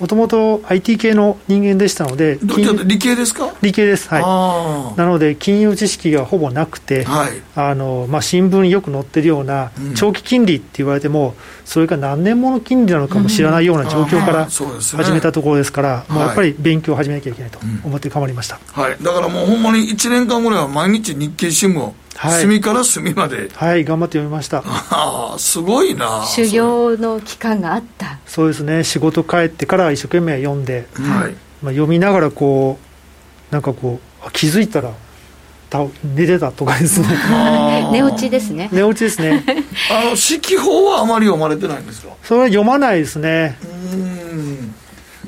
もともと IT 系の人間でしたので、理系ですか？理系です、はい、なので、金融知識がほぼなくて、はい、あのまあ、新聞によく載ってるような、長期金利って言われても、それが何年もの金利なのかも知らないような状況から始めたところですから、もうやっぱり勉強を始めなきゃいけないと思って変わりました、はい、だからもうほんまに1年間ぐらいは毎日日経新聞を隅から隅まで。はい頑張って読みました。ああすごいな。修行の期間があった。そうですね。仕事帰ってから一生懸命読んで、はい、まあ、読みながらこうなんかこう気づいたら寝てたとかですね。寝落ちですね。寝落ちですね。あの四季報はあまり読まれてないんですか？それは読まないですね。うん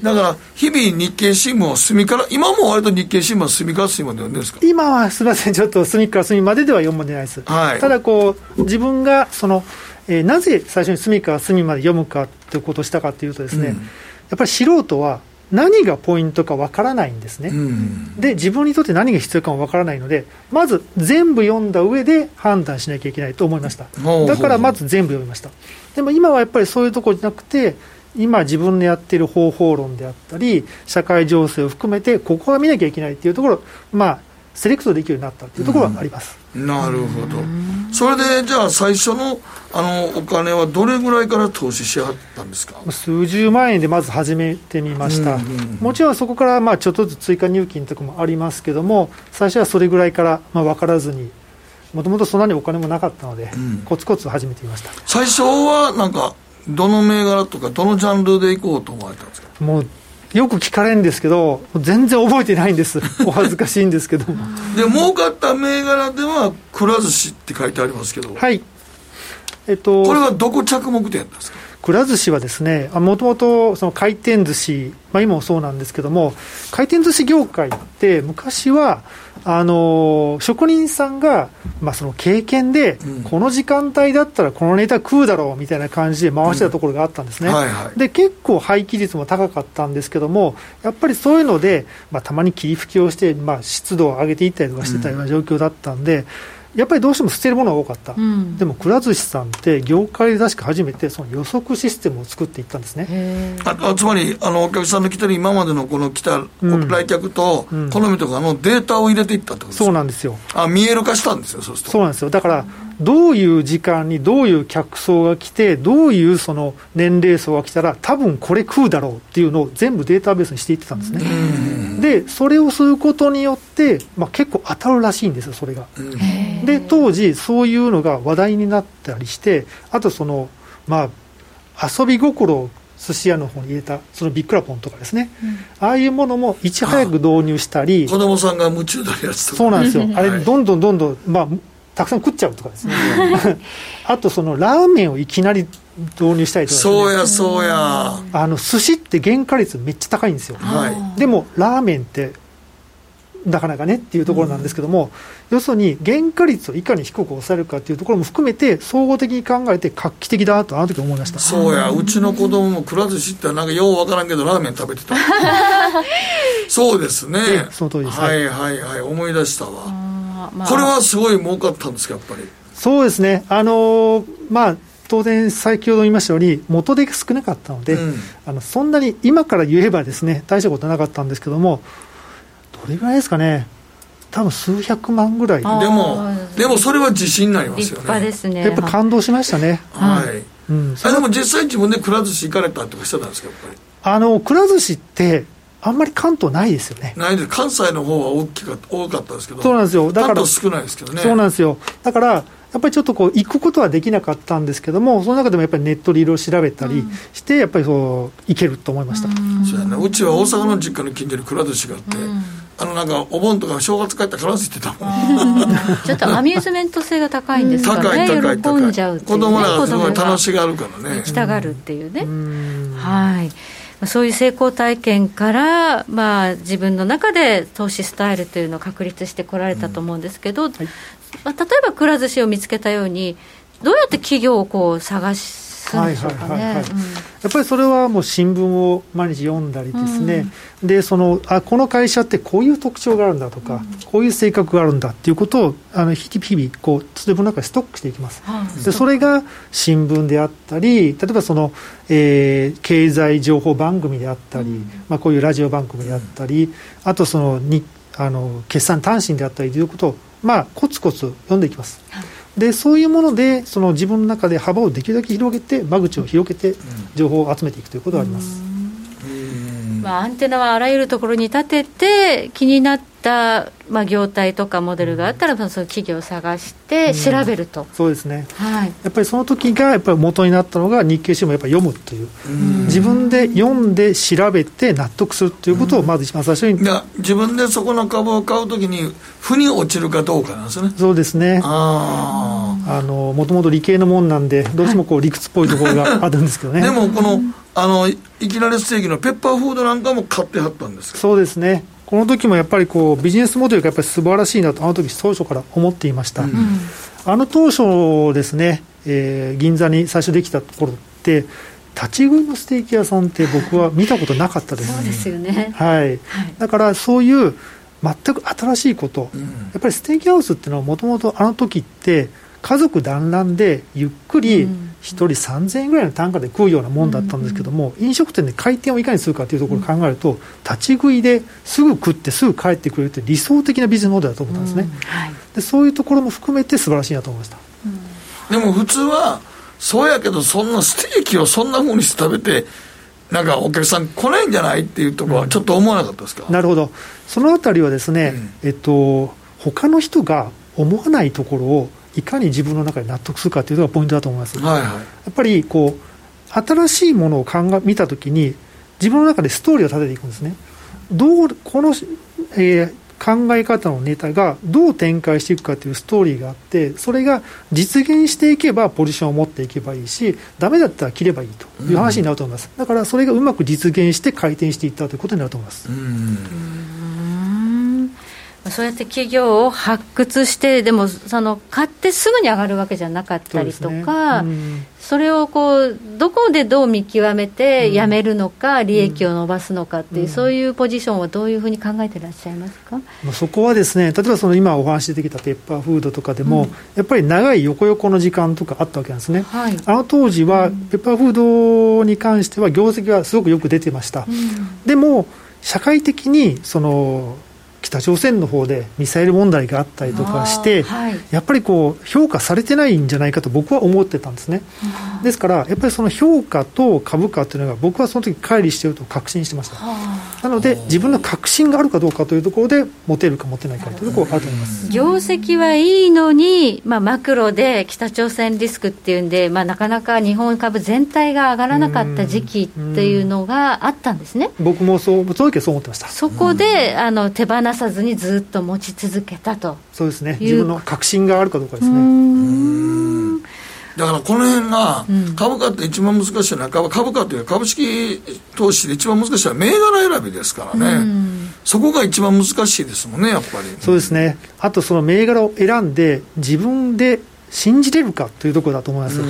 だから日々日経新聞を隅から今も割と日経新聞は隅から隅まで読んでるんですか？今はすみませんちょっと隅から隅まででは読まないです、はい、ただこう自分がその、えー、なぜ最初に隅から隅まで読むかということをしたかというとですね、うん、やっぱり素人は何がポイントかわからないんですね、うん、で自分にとって何が必要かもわからないのでまず全部読んだ上で判断しなきゃいけないと思いました。だからまず全部読みました。でも今はやっぱりそういうところじゃなくて今自分のやっている方法論であったり社会情勢を含めてここは見なきゃいけないっていうところまあセレクトできるようになったっていうところはあります、うん、なるほど。それでじゃあ最初のあのお金はどれぐらいから投資しはったんですか？数十万円でまず始めてみました、うんうんうん、もちろんそこからまあちょっとずつ追加入金とかもありますけども最初はそれぐらいからまあ分からずにもともとそんなにお金もなかったので、うん、コツコツ始めてみました。最初はなんかどの銘柄とかどのジャンルでいこうと思われたんですか？もうよく聞かれるんですけど、全然覚えてないんです、お恥ずかしいんですけどで、儲かった銘柄では、くら寿司って書いてありますけど、はい、えっと、これはどこ着目点ですか？くら寿司はですね、もともとその回転寿司、まあ、今もそうなんですけども、回転寿司業界って、昔は、あの職人さんが、まあ、その経験で、この時間帯だったらこのネタ食うだろうみたいな感じで回してたところがあったんですね、で結構廃棄率も高かったんですけども、やっぱりそういうので、まあ、たまに霧吹きをして、まあ、湿度を上げていったりとかしてたような状況だったんで、うんやっぱりどうしても捨てるものが多かった、うん、でもくら寿司さんって業界で確か初めてその予測システムを作っていったんですね。あつまりあのお客さんの来てる今までのこの来た来客と好みとかのデータを入れていったってことですか、そうなんですよ。あ見える化したんですよそうすると。そうなんですよ。だからどういう時間にどういう客層が来てどういうその年齢層が来たら多分これ食うだろうっていうのを全部データベースにしていってたんですね。でそれをすることによって、まあ、結構当たるらしいんですよそれが。で当時そういうのが話題になったりしてあとそのまあ遊び心を寿司屋の方に入れたそのビックラポンとかですね、うん、ああいうものもいち早く導入したり。子供さんが夢中なやつとか。そうなんですよ。あれどんどんどんどん、まあ、たくさん食っちゃうとかですね。あとそのラーメンをいきなり導入したりとか、ね、そうやそうや。あの寿司って原価率めっちゃ高いんですよ、はい、でもラーメンってなかなかねっていうところなんですけども、うん、要するに原価率をいかに低く抑えるかっていうところも含めて総合的に考えて画期的だとあの時思いました。そうや。うちの子供もくら寿司ってなんかようわからんけどラーメン食べてた。そうですね。その通りですはいはいはい。思い出したわ、まあ、これはすごい儲かったんですかやっぱり。そうですね。あのー、まあ当然、先ほど言いましたように、元手が少なかったので、うん、あのそんなに今から言えばですね大したことなかったんですけども、どれぐらいですかね、多分数百万ぐらい。でも、でもそれは自信になりますよね。ですね。やっぱ感動しましたね。はい。うん、あでも実際自分でくら寿司行かれたとかしてたんですか、やっぱり。あの、くら寿司って、あんまり関東ないですよね。ないです。関西の方は大きか多かったですけど。そうなんですよ。だから。少ないですけどね。そうなんですよ。だから、やっぱりちょっとこう行くことはできなかったんですけども、その中でもやっぱりネットでいろいろ調べたりして、やっぱりそう行けると思いました。うそうやね。うちは大阪の実家の近所にくら寿司があって、あのなんかお盆とか正月帰ったからって言ってたもんちょっとアミューズメント性が高いんですかね、高い高い高い、ね、子供らがすごい楽しがるからね行きたがるっていうね、はいそういう成功体験から、まあ、自分の中で投資スタイルというのを確立してこられたと思うんですけど、うん。はい、まあ、例えばくら寿司を見つけたようにどうやって企業をこう探しはいはいはいはい、やっぱりそれはもう新聞を毎日読んだりですね、うん、でそのあこの会社ってこういう特徴があるんだとか、うん、こういう性格があるんだっていうことをあの日々こう自分の中でストックしていきます、でそれが新聞であったり例えばその、えー、経済情報番組であったり、うん、まあ、こういうラジオ番組であったりあとそのにあの決算単身であったりということをまあコツコツ読んでいきます。はいでそういうものでその自分の中で幅をできるだけ広げて間口を広げて情報を集めていくということがあります。まあ、アンテナはあらゆるところに立てて気になった、まあ、業態とかモデルがあったら、その企業を探して調べると、うん、そうですね、はい、やっぱりその時がやっぱり元になったのが、日経新聞をやっぱり読むという、うん、自分で読んで調べて納得するということを、まず一番最初に、いや、自分でそこの株を買うときに、負に落ちるかどうかなんですね。そうですね。あのもともと理系のもんなんで、どうしてもこう理屈っぽいところが あるんですけどね。でもこのあのいきなりステーキのペッパーフードなんかも買ってはったんですそうですねこの時もやっぱりこうビジネスモデルがやっぱり素晴らしいなと、あの時当初から思っていました、うん、あの当初ですね、えー、銀座に最初できたところって、立ち食いのステーキ屋さんって僕は見たことなかったです、そうですよね、はい、はい、だからそういう全く新しいこと、うん、やっぱりステーキハウスっていうのはもともとあの時って家族団らんでゆっくり1人3000円ぐらいの単価で食うようなもんだったんですけども、飲食店で回転をいかにするかというところを考えると、立ち食いですぐ食ってすぐ帰ってくれるって理想的なビジネスモデルだと思ったんですね、でそういうところも含めて素晴らしいなと思いました、でも普通はそうやけどそんなステーキをそんなふうにして食べてなんかお客さん来ないんじゃないっていうところはちょっと思わなかったですか、うん、なるほど。そのあたりはですね、うん、えっと他の人が思わないところをいかに自分の中で納得するかというのがポイントだと思います。はいはい、やっぱりこう新しいものを考え見たときに自分の中でストーリーを立てていくんですね。どうこの、えー、考え方のネタがどう展開していくかというストーリーがあってそれが実現していけばポジションを持っていけばいいしダメだったら切ればいいという話になると思います、だからそれがうまく実現して回転していったということになると思います。うんそうやって企業を発掘して、でもその買ってすぐに上がるわけじゃなかったりとか、そ、ね。うん、それをこうどこでどう見極めてやめるのか、うん、利益を伸ばすのかっていう、うん、そういうポジションはどういうふうに考えてらっしゃいますか？そこはですね、例えばその今お話出てきたペッパーフードとかでも、やっぱり長い横横の時間とかあったわけなんですね。はい、あの当時はペッパーフードに関しては業績はすごくよく出てました。でも社会的にその北朝鮮の方でミサイル問題があったりとかして、はい、やっぱりこう評価されてないんじゃないかと僕は思ってたんですね。ですから、やっぱりその評価と株価というのが、僕はその時乖離していると確信してました。なので、自分の確信があるかどうかというところで、持てるか持てないかというところがあると思います。業績はいいのに、まあ、マクロで北朝鮮リスクっていうんで、まあ、なかなか日本株全体が上がらなかった時期っていうのがあったんですね。僕もそう、その時はそう思ってました。そこで、あの手放さずにずっと持ち続けたと。そうですね。自分の確信があるかどうかですねだからこの辺が株価って一番難しいのは株価という株式投資で一番難しいのは銘柄選びですからね。そこが一番難しいですもんねやっぱり。そうですね。あとその銘柄を選んで自分で信じれるかというところだと思います、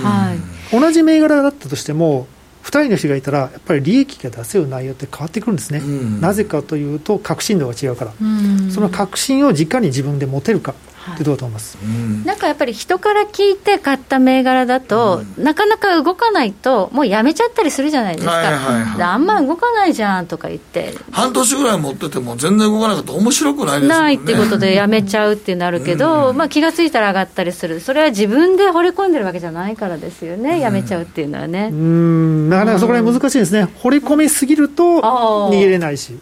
同じ銘柄だったとしても2人の人がいたら、やっぱり利益が出せる内容って変わってくるんですね、うん、なぜかというと、確信度が違うから、うん、その確信を直に自分で持てるか、ってどうと思います、なんかやっぱり人から聞いて買った銘柄だと、うん、なかなか動かないと、もうやめちゃったりするじゃないですか、はいはいはい、あんま動かないじゃんとか言って、半年ぐらい持ってても、全然動かなかったら面白くないですもん、ね、ないってことでやめちゃうってなるけど、うん、まあ、気が付いたら上がったりする、それは自分で掘り込んでるわけじゃないからですよね、やめちゃうっていうのはね。うん。なかなかそこら辺難しいですね、掘り込みすぎると逃げれないし。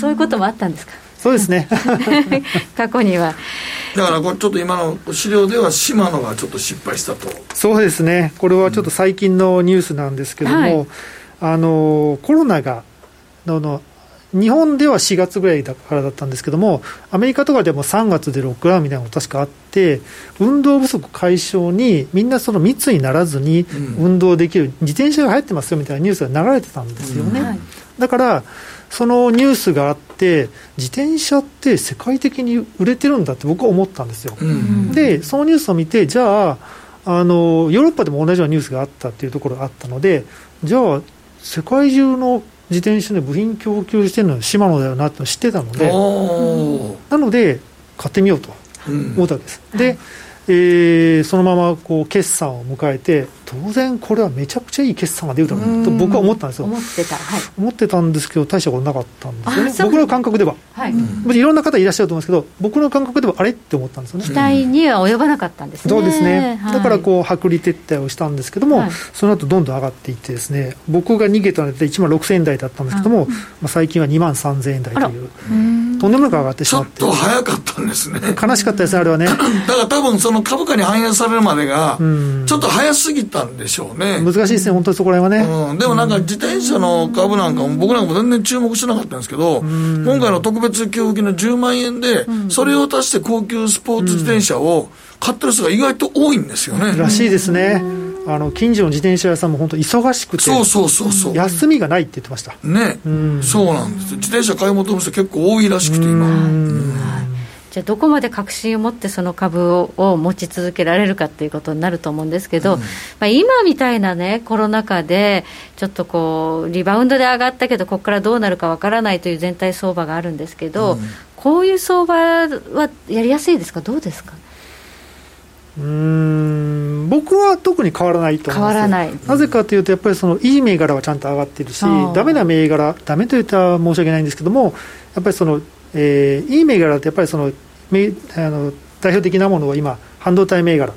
そういうこともあったんですか？そうですね。過去には。だからこれちょっと今の資料では島野がちょっと失敗したと。そうですね。これはちょっと最近のニュースなんですけども、はい、あのコロナがのの日本では4月ぐらいだからだったんですけども、アメリカとかでも3月でロックダウンみたいなのが確かあって、運動不足解消に、みんなその密にならずに運動できる、自転車が入ってますよみたいなニュースが流れてたんですよね。うん。はい、だからそのニュースがあって、自転車って世界的に売れてるんだって僕は思ったんですよ。うん、で、そのニュースを見て、じゃあ、あのヨーロッパでも同じようなニュースがあったっていうところがあったので、じゃあ、世界中の自転車で部品供給してるのはシマノだよなって知ってたので、なので、買ってみようと思ったわけです。うん、で、えー、そのままこう決算を迎えて、当然これはめちゃくちゃいい決算が出るだろう。と僕は思ったんですよ。思ってた、はい、思ってたんですけど、大したことなかったんですよね、僕の感覚では。はい、うん、いろんな方いらっしゃると思うんですけど、僕の感覚ではあれって思ったんですよね。期待には及ばなかったんですね。そうですね。だからこう、薄利撤退をしたんですけども、はい、その後どんどん上がっていってですね、僕が逃げたので1万6000円台だったんですけども、まあ、最近は2万3000円台という。ととんでもなく上がってしまって。ちょっと早かったんですね。悲しかったですねあれはね。だから多分その株価に反映されるまでがちょっと早すぎたんでしょうね。難しいですね本当にそこら辺はね、うん、でもなんか自転車の株なんかも僕なんかも全然注目してなかったんですけど今回の特別給付金の10万円でそれを足して高級スポーツ自転車を買ってる人が意外と多いんですよね。らしいですね。あの近所の自転車屋さんも本当忙しくてそうそうそうそう。休みがないって言ってました。ね、うん、そうなんです。自転車買い求める人結構多いらしくて今、じゃあどこまで確信を持ってその株をを持ち続けられるかっていうことになると思うんですけど、うん、まあ、今みたいなねコロナ禍でちょっとこうリバウンドで上がったけどここからどうなるかわからないという全体相場があるんですけど、うん、こういう相場はやりやすいですか？どうですか？うん僕は特に変わらないと思います。変わらない。なぜかというとやっぱりそのいい銘柄はちゃんと上がっているしだめな銘柄だめと言ったら申し訳ないんですけどもやっぱりその、えー、いい銘柄ってやっぱりそのあの代表的なものは今半導体銘柄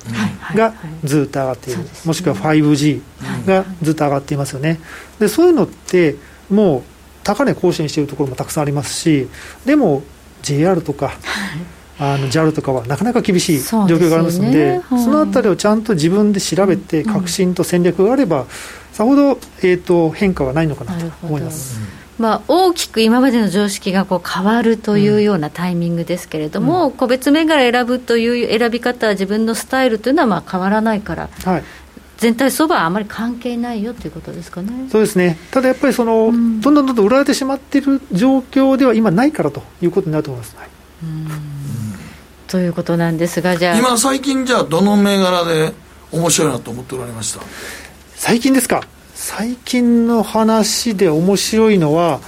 がずっと上がっている、もしくは 5G がずっと上がっていますよね。でそういうのってもう高値更新しているところもたくさんありますしでも JR とか、あの JAL とかはなかなか厳しい状況がありますので、そ、ね、そのあたりをちゃんと自分で調べて、革新と戦略があれば、さほど、えーと、変化はないのかなと思います。まあ、大きく今までの常識がこう変わるというようなタイミングですけれども、うん、個別銘柄選ぶという選び方、自分のスタイルというのはまあ変わらないから、はい、全体相場はあまり関係ないよということですかね。そうですね、ただやっぱりその、うん、どんどんどんどん売られてしまっている状況では今ないからということになると思います。はい、うん。ということなんですが、じゃあ。今、最近、じゃあ、どの銘柄で面白いなと思っておられました？最近ですか、最近の話で面白いのは、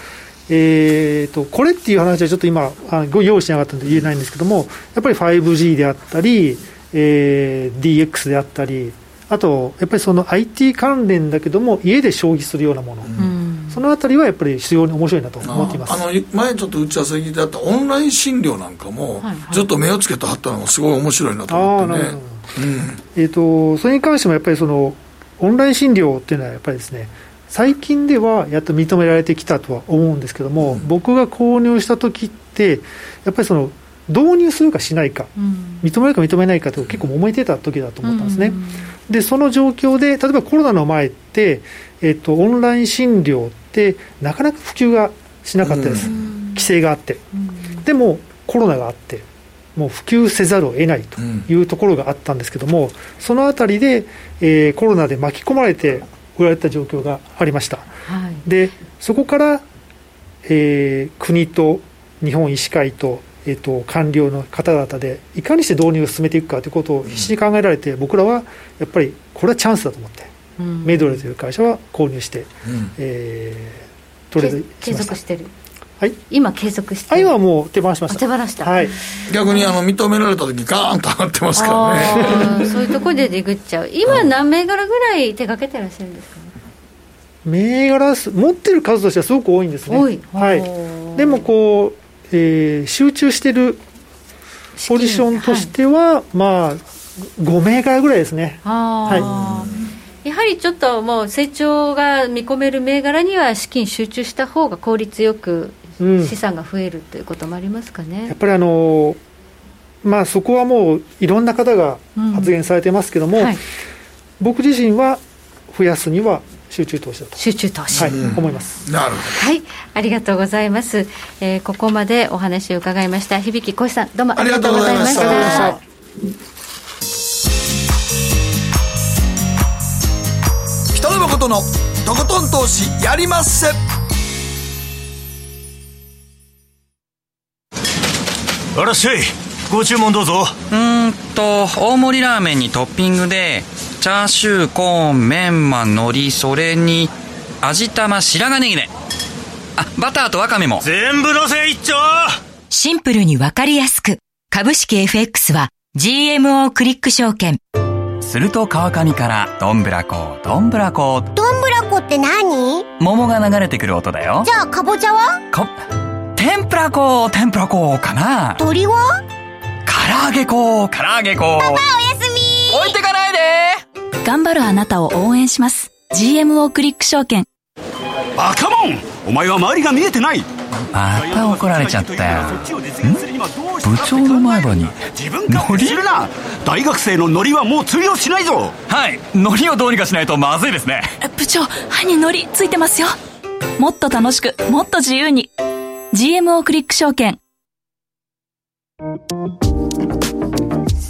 えーと、これっていう話はちょっと今、あご用意しなかったので言えないんですけども、やっぱり 5G であったり、えー、DX であったり、あと、やっぱりその IT 関連だけども、家で消費するようなもの。うん。そのあたりはやっぱり非常に面白いなと思っています。あの前ちょっと打ち合わせ聞いてあったオンライン診療なんかも、ずっと目をつけてはったのがすごい面白いなと思ってね。うん、えーと、それに関してもやっぱりそのオンライン診療っていうのはやっぱりですね最近ではやっと認められてきたとは思うんですけども、うん、僕が購入した時ってやっぱりその導入するかしないか、うん、認めるか認めないかと結構揉めてた時だと思ったんですね。うんでその状況で例えばコロナの前って、えっと、オンライン診療ってなかなか普及がしなかったです、規制があって、でもコロナがあってもう普及せざるを得ないというところがあったんですけども、そのあたりで、えー、コロナで巻き込まれて売られた状況がありました、はい、でそこから、えー、国と日本医師会とえーと、官僚の方々でいかにして導入を進めていくかということを必死に考えられて、うん、僕らはやっぱりこれはチャンスだと思って、うん、メドレーという会社は購入して、うん、えー、トレード継続してるはい、今継続して。今はもう手放しました。手放した、はい、逆にあの認められた時ガーンと上がってますからね。そういうところでデグっちゃう。今何銘柄ぐらい手がけてらっしゃるんですか、ね、銘柄持ってる数としてはすごく多いんですね。多い、はい、でもこうえー、集中しているポジションとしては、はい、まあ、5銘柄ぐらいですね。はい、やはりちょっともう成長が見込める銘柄には資金集中した方が効率よく資産が増えるということもありますかね。うん、やっぱりあのまあ、そこはもういろんな方が発言されてますけども、うんはい、僕自身は増やすには集中投資だと。集中投資、はい、思います。なるほど。はい。ありがとうございます、えー、ここまでお話を伺いました。響浩さんどうもありがとうございました。北野誠のとことん投資やりまっせあらっしゃいご注文どうぞうんと大盛りラーメンにトッピングでチャーシュー、コーン、メンマ、海苔、それに、味玉、白髪ネギね。あ、バターとワカメも。全部のせ一丁シンプルにわかりやすく。株式 FX は GMO クリック証券。すると川上からどんぶらこどんぶらこどんぶらこって何？桃が流れてくる音だよじゃあかぼちゃは？こ天ぷらこ天ぷらこかな？鳥は唐揚げこ唐揚げこパパおやすみ。置いてかないで。頑張るあなたを応援します。GMO クリック証券。バカモン！お前は周りが見えてない。また怒られちゃったよ。ん部長の前歯に。ノリ？大学生のノリはもう通用しないぞ。はい。ノリをどうにかしないとまずいですね。部長歯にノリついてますよ。もっと楽しくもっと自由に GMO クリック証券。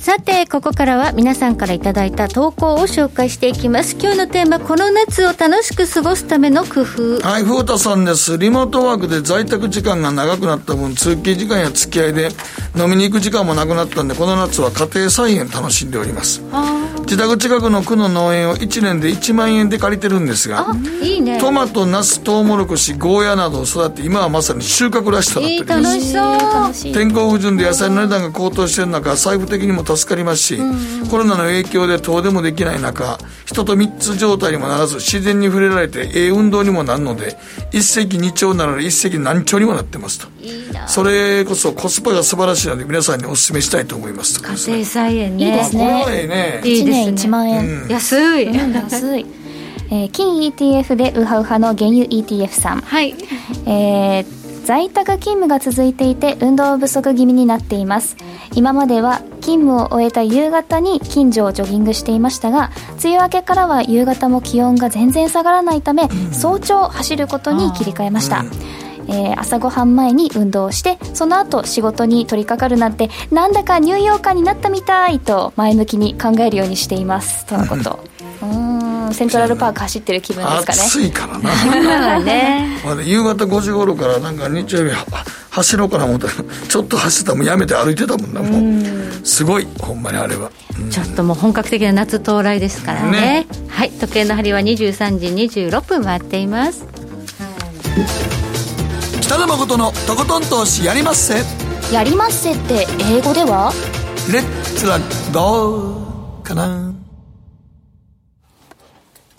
さて、ここからは皆さんからいただいた投稿を紹介していきます。今日のテーマ、この夏を楽しく過ごすための工夫。はい、風太さんです。リモートワークで在宅時間が長くなった分、通勤時間や付き合いで飲みに行く時間もなくなったんで、この夏は家庭菜園楽しんでおります。自宅近くの区の農園を1年で1万円で借りてるんですが、いいね。トマト、ナス、トウモロコシ、ゴーヤなどを育って、今はまさに収穫ラッシュとなっております。いい楽しそう。天候不順で野菜の値段が高騰している中、財布的にも助かりますし、うんコロナの影響で遠出もできない中人と密状態にもならず自然に触れられてええ運動にもなるので一石二鳥なので一石何鳥にもなってますと。それこそコスパが素晴らしいので皆さんにお勧めしたいと思います家庭菜園ね。いいですね。これはええね。1年1万円、うん、安い、うん、安い。えー、金 ETF でウハウハの原油 ETF さん、はい。えー、在宅勤務が続いていて運動不足気味になっています。今までは勤務を終えた夕方に近所をジョギングしていましたが梅雨明けからは夕方も気温が全然下がらないため、早朝走ることに切り替えました、えー、朝ごはん前に運動してその後仕事に取り掛かるなんてなんだかニューヨーカーになったみたいと前向きに考えるようにしています。とのこと。うんセントラルパーク走ってる気分ですかね。暑いからな。ね、まだ夕方5時頃からなんか日曜日走ろうかな思ったら ちょっと走ったらもうやめて歩いてたもんなもう。すごいほんまにあれは、ちょっともう本格的な夏到来ですからね、ね、はい時計の針は23時26分回っています。北野誠のとことん投資やりまっせ。やりまっせって英語では？レッツラゴーかな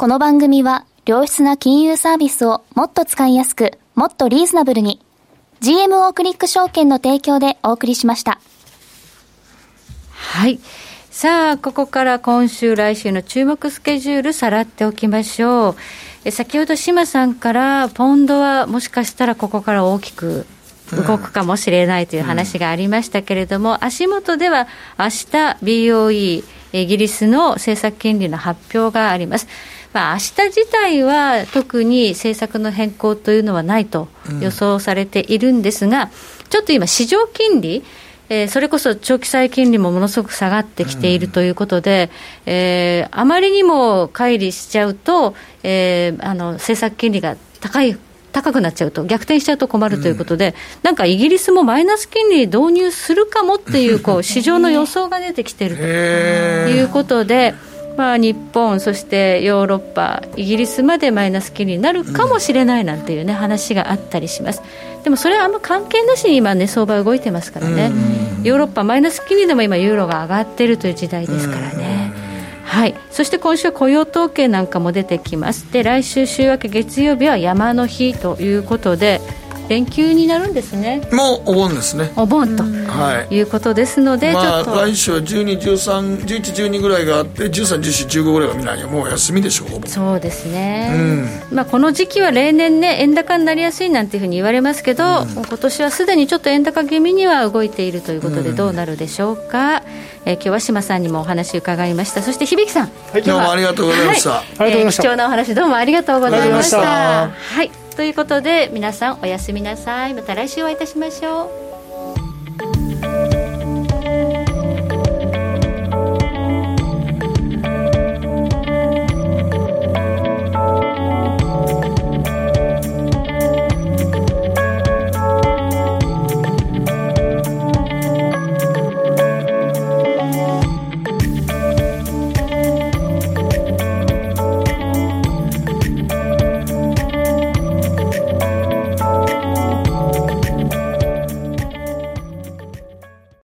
この番組は良質な金融サービスをもっと使いやすくもっとリーズナブルに GMO クリック証券の提供でお送りしました。はい。さあ、ここから今週、来週の注目スケジュール、さらっておきましょう。え先ほど、島さんから、ポンドはもしかしたらここから大きく動くかもしれないという話がありましたけれども、うん、足元では明日 BOE、イギリスの政策金利の発表があります。まあ、明日自体は特に政策の変更というのはないと予想されているんですが、うん、ちょっと今、市場金利、えー、それこそ長期債金利もものすごく下がってきているということで、うん、えー、あまりにも乖離しちゃうと、えー、あの政策金利が高い高くなっちゃうと、逆転しちゃうと困るということで、うん、なんかイギリスもマイナス金利導入するかもっていう、こう市場の予想が出てきているということで。まあ、日本、そしてヨーロッパ、イギリスまでマイナス金利になるかもしれないなんていうね、話があったりします。でもそれはあんま関係なしに今ね、相場動いてますからね。ヨーロッパマイナス金利でも今ユーロが上がっているという時代ですからね。はい、そして今週雇用統計なんかも出てきますで来週週明け月曜日は山の日ということで連休になるんですね。もうお盆ですね。お盆と、はい、いうことですので、まあ、来週は12131112ぐらいがあって131415ぐらいがみんなもう休みでしょうそうですね、うん、まあ、この時期は例年ね円高になりやすいなんていうふうに言われますけど、うん、今年はすでにちょっと円高気味には動いているということでどうなるでしょうか、うん、えー、今日は島さんにもお話伺いました。そして響さん、はい、どうもありがとうございました、はい、えー、貴重なお話どうもありがとうございました。はいということで皆さんおやすみなさい。また来週お会いいたしましょう。